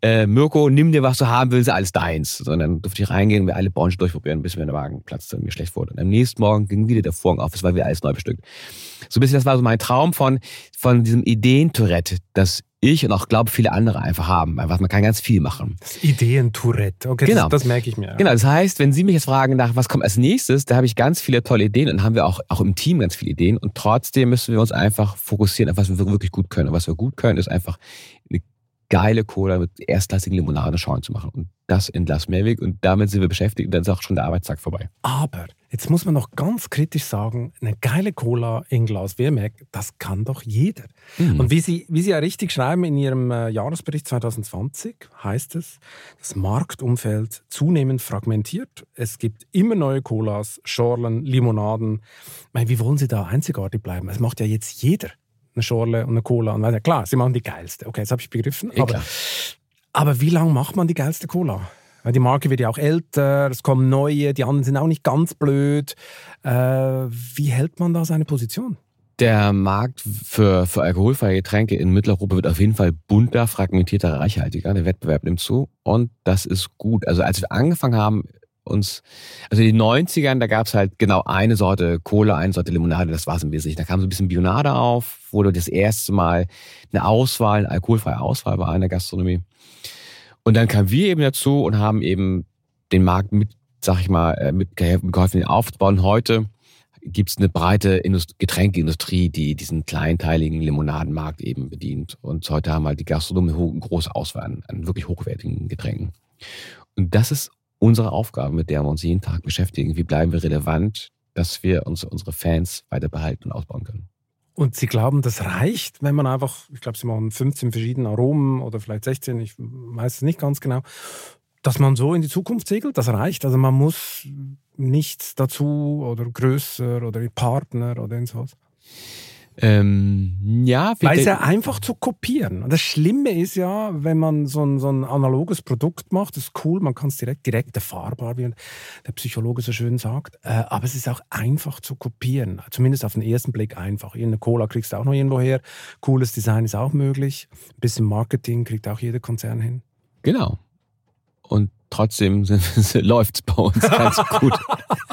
äh, Mirko, nimm dir, was du haben willst, alles deins. So, und dann durfte ich reingehen und wir alle Bonche durchprobieren, bis mir der Wagen platzte und mir schlecht wurde. Und am nächsten Morgen ging wieder der Vorhang auf, es war wieder alles neu bestückt. So ein bisschen, das war so mein Traum von, von diesem Ideentourette, das ich und auch glaube viele andere einfach haben. Einfach, man kann ganz viel machen. Das Ideen-Tourette, okay, genau. das, das, merke ich mir. Genau, das heißt, wenn Sie mich jetzt fragen nach, was kommt als nächstes, da habe ich ganz viele tolle Ideen und haben wir auch, auch im Team ganz viele Ideen und trotzdem müssen wir uns einfach fokussieren auf was wir wirklich gut können. Und was wir gut können, ist einfach eine geile Cola mit erstklassigen Limonadenschalen zu machen. Und das in Las Mehrweg und damit sind wir beschäftigt und dann ist auch schon der Arbeitstag vorbei. Aber jetzt muss man noch ganz kritisch sagen, eine geile Cola in Glas Wehrmerk, das kann doch jeder. Mhm. Und wie Sie, wie Sie ja richtig schreiben in Ihrem äh, Jahresbericht 2020, heißt es, das Marktumfeld zunehmend fragmentiert. Es gibt immer neue Colas, Schorlen, Limonaden. Ich meine, wie wollen Sie da einzigartig bleiben? Es macht ja jetzt jeder eine Schorle und eine Cola und weiter. Klar, sie machen die geilste. Okay, das habe ich begriffen. Eh, aber, aber wie lange macht man die geilste Cola? Weil die Marke wird ja auch älter, es kommen neue, die anderen sind auch nicht ganz blöd. Äh, wie hält man da seine Position? Der Markt für, für alkoholfreie Getränke in Mitteleuropa wird auf jeden Fall bunter, fragmentierter, reichhaltiger. Der Wettbewerb nimmt zu und das ist gut. Also als wir angefangen haben, uns, also in den 90ern, da gab es halt genau eine Sorte Cola, eine Sorte Limonade, das war es im Wesentlichen. Da kam so ein bisschen Bionade auf, wurde das erste Mal eine Auswahl, eine alkoholfreie Auswahl bei einer Gastronomie. Und dann kamen wir eben dazu und haben eben den Markt mit, sag ich mal, äh, mit geholfen, den aufzubauen. Heute gibt es eine breite Indust Getränkeindustrie, die diesen kleinteiligen Limonadenmarkt eben bedient. Und heute haben halt die Gastronomie eine große Auswahl an, an wirklich hochwertigen Getränken. Und das ist unsere Aufgabe, mit der wir uns jeden Tag beschäftigen. Wie bleiben wir relevant, dass wir uns, unsere Fans weiter behalten und ausbauen können. Und Sie glauben, das reicht, wenn man einfach, ich glaube, Sie machen 15 verschiedene Aromen oder vielleicht 16, ich weiß es nicht ganz genau, dass man so in die Zukunft segelt, das reicht. Also man muss nichts dazu oder größer oder Partner oder sowas. Ähm, ja, weil es ja einfach zu kopieren. Und das Schlimme ist ja, wenn man so ein, so ein analoges Produkt macht, das ist cool, man kann es direkt, direkt erfahrbar, wie der Psychologe so schön sagt. Äh, aber es ist auch einfach zu kopieren. Zumindest auf den ersten Blick einfach. Eine Cola kriegst du auch noch irgendwo her. Cooles Design ist auch möglich. Ein bisschen Marketing kriegt auch jeder Konzern hin. Genau. Und trotzdem (laughs) läuft es bei uns ganz gut.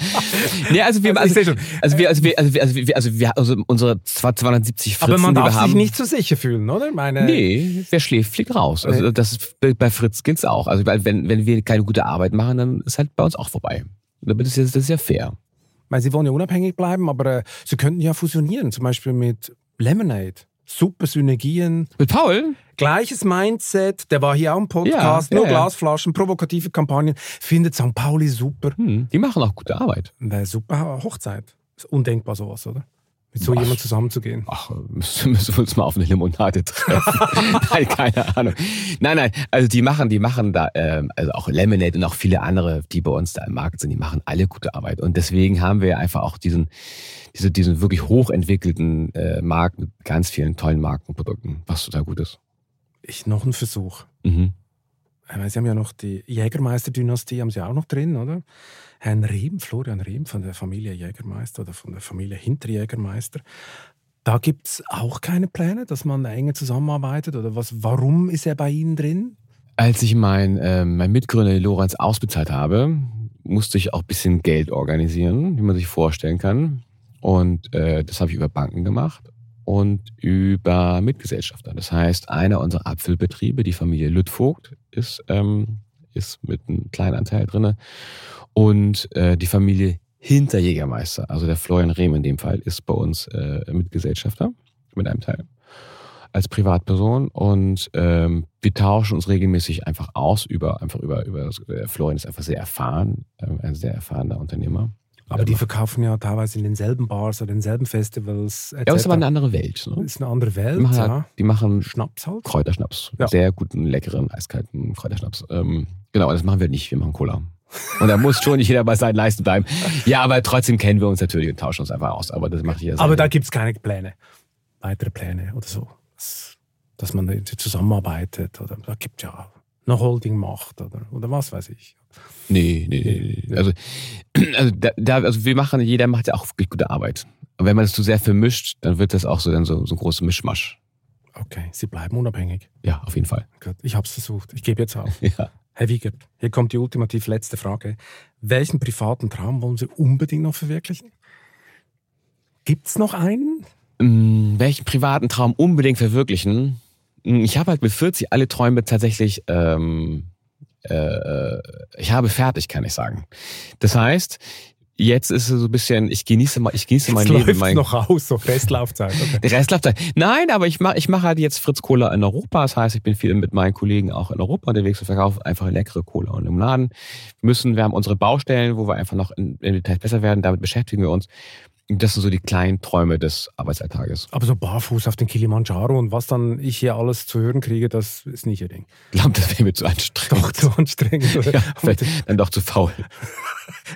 (laughs) nee, also wir, also, also wir, also wir, also wir, also wir, also wir, also unsere 270 Fritzen, Aber man darf sich haben, nicht zu sicher fühlen, oder? Meine nee, wer schläft, fliegt raus. Also das ist, bei Fritz gilt's auch. Also wenn, wenn wir keine gute Arbeit machen, dann ist halt bei uns auch vorbei. Das ist ja, das ist ja fair. Weil sie wollen ja unabhängig bleiben, aber äh, sie könnten ja fusionieren, zum Beispiel mit Lemonade super Synergien. Mit Paul? Gleiches Mindset, der war hier auch im Podcast, ja, nur ja, Glasflaschen, provokative Kampagnen. Findet St. Pauli super. Hm, die machen auch gute Arbeit. Eine super Hochzeit. Ist undenkbar sowas, oder? Mit so jemandem zusammenzugehen. Ach, müssen, müssen wir uns mal auf eine Limonade treffen. (laughs) nein, keine Ahnung. Nein, nein, also die machen, die machen da, ähm, also auch Lemonade und auch viele andere, die bei uns da im Markt sind, die machen alle gute Arbeit. Und deswegen haben wir einfach auch diesen, diese, diesen wirklich hochentwickelten äh, Markt mit ganz vielen tollen Markenprodukten, was total gut ist. Ich noch einen Versuch. Mhm. Sie haben ja noch die Jägermeister-Dynastie, haben Sie auch noch drin, oder? Herrn Rehm, Florian Rehm von der Familie Jägermeister oder von der Familie Hinterjägermeister. Da gibt es auch keine Pläne, dass man enge zusammenarbeitet oder was? Warum ist er bei Ihnen drin? Als ich mein, äh, mein Mitgründer Lorenz ausbezahlt habe, musste ich auch ein bisschen Geld organisieren, wie man sich vorstellen kann. Und äh, das habe ich über Banken gemacht und über Mitgesellschafter. Das heißt, einer unserer Apfelbetriebe, die Familie Lüttvogt, ist, ähm, ist mit einem kleinen Anteil drin. Und äh, die Familie Hinterjägermeister, also der Florian Rehm in dem Fall, ist bei uns äh, Mitgesellschafter mit einem Teil. als Privatperson und ähm, wir tauschen uns regelmäßig einfach aus über einfach über über äh, Florian ist einfach sehr erfahren, äh, ein sehr erfahrener Unternehmer. Aber die verkaufen ja teilweise in denselben Bars oder denselben Festivals. Etc. Ja, das ist aber eine andere Welt. Ne? Das ist eine andere Welt. Die machen, ja. halt, die machen Schnaps halt. Kräuterschnaps. Ja. Sehr guten, leckeren, eiskalten Kräuterschnaps. Ähm, genau, das machen wir nicht. Wir machen Cola. Und da muss schon nicht jeder bei seinen Leisten bleiben. Ja, aber trotzdem kennen wir uns natürlich und tauschen uns einfach aus. Aber das macht jeder. Aber da gibt es keine Pläne. Weitere Pläne oder so. Dass, man zusammenarbeitet. Oder da gibt ja eine Holding macht oder, oder was weiß ich. Nee, nee, nee. nee. Also, (clears throat) also, da, also wir machen, jeder macht ja auch wirklich gute Arbeit. Und wenn man das zu sehr vermischt, dann wird das auch so, dann so, so ein großer Mischmasch. Okay, Sie bleiben unabhängig. Ja, auf jeden Fall. Gut, ich habe es versucht. Ich gebe jetzt auf. (laughs) Ja. Herr Wiegert, hier kommt die ultimativ letzte Frage. Welchen privaten Traum wollen Sie unbedingt noch verwirklichen? Gibt es noch einen? Ähm, welchen privaten Traum unbedingt verwirklichen? Hm, Ich habe halt mit 40 alle Träume tatsächlich, ähm, äh, ich habe fertig, kann ich sagen. Das heißt, jetzt ist es so ein bisschen, ich genieße mal, ich genieße mein Jetzt Leben. läuft's Mein, noch aus, so Restlaufzeit. Okay. Der Rest läuft da. Nein, aber ich mache ich mach halt jetzt Fritz Cola in Europa. Das heißt, ich bin viel mit meinen Kollegen auch in Europa unterwegs und verkaufe einfach leckere Cola und Limonaden. Wir müssen, wir haben unsere Baustellen, wo wir einfach noch in, in Details besser werden. Damit beschäftigen wir uns. Das sind so die kleinen Träume des Arbeitsalltages. Aber so barfuß auf den Kilimanjaro und was dann ich hier alles zu hören kriege, das ist nicht Ihr Ding. Ich glaube, das wäre mir zu (laughs) anstrengend. Doch zu anstrengend. Oder? (laughs) Ja, (laughs) vielleicht dann doch zu faul.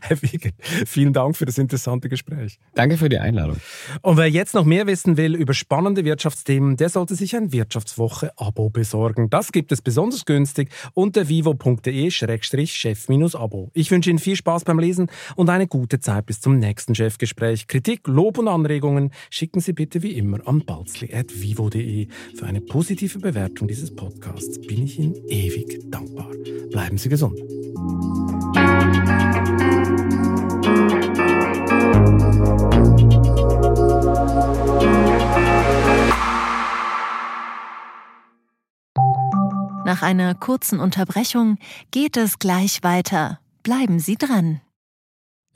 Herr Wiegert, vielen Dank für das interessante Gespräch. Danke für die Einladung. Und wer jetzt noch mehr wissen will über spannende Wirtschaftsthemen, der sollte sich ein Wirtschaftswoche-Abo besorgen. Das gibt es besonders günstig unter vivo.de-chef-abo. Ich wünsche Ihnen viel Spaß beim Lesen und eine gute Zeit bis zum nächsten Chefgespräch. Kritik, Lob und Anregungen schicken Sie bitte wie immer an balzli.vivo.de. Für eine positive Bewertung dieses Podcasts bin ich Ihnen ewig dankbar. Bleiben Sie gesund. Nach einer kurzen Unterbrechung geht es gleich weiter. Bleiben Sie dran.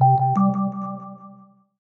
you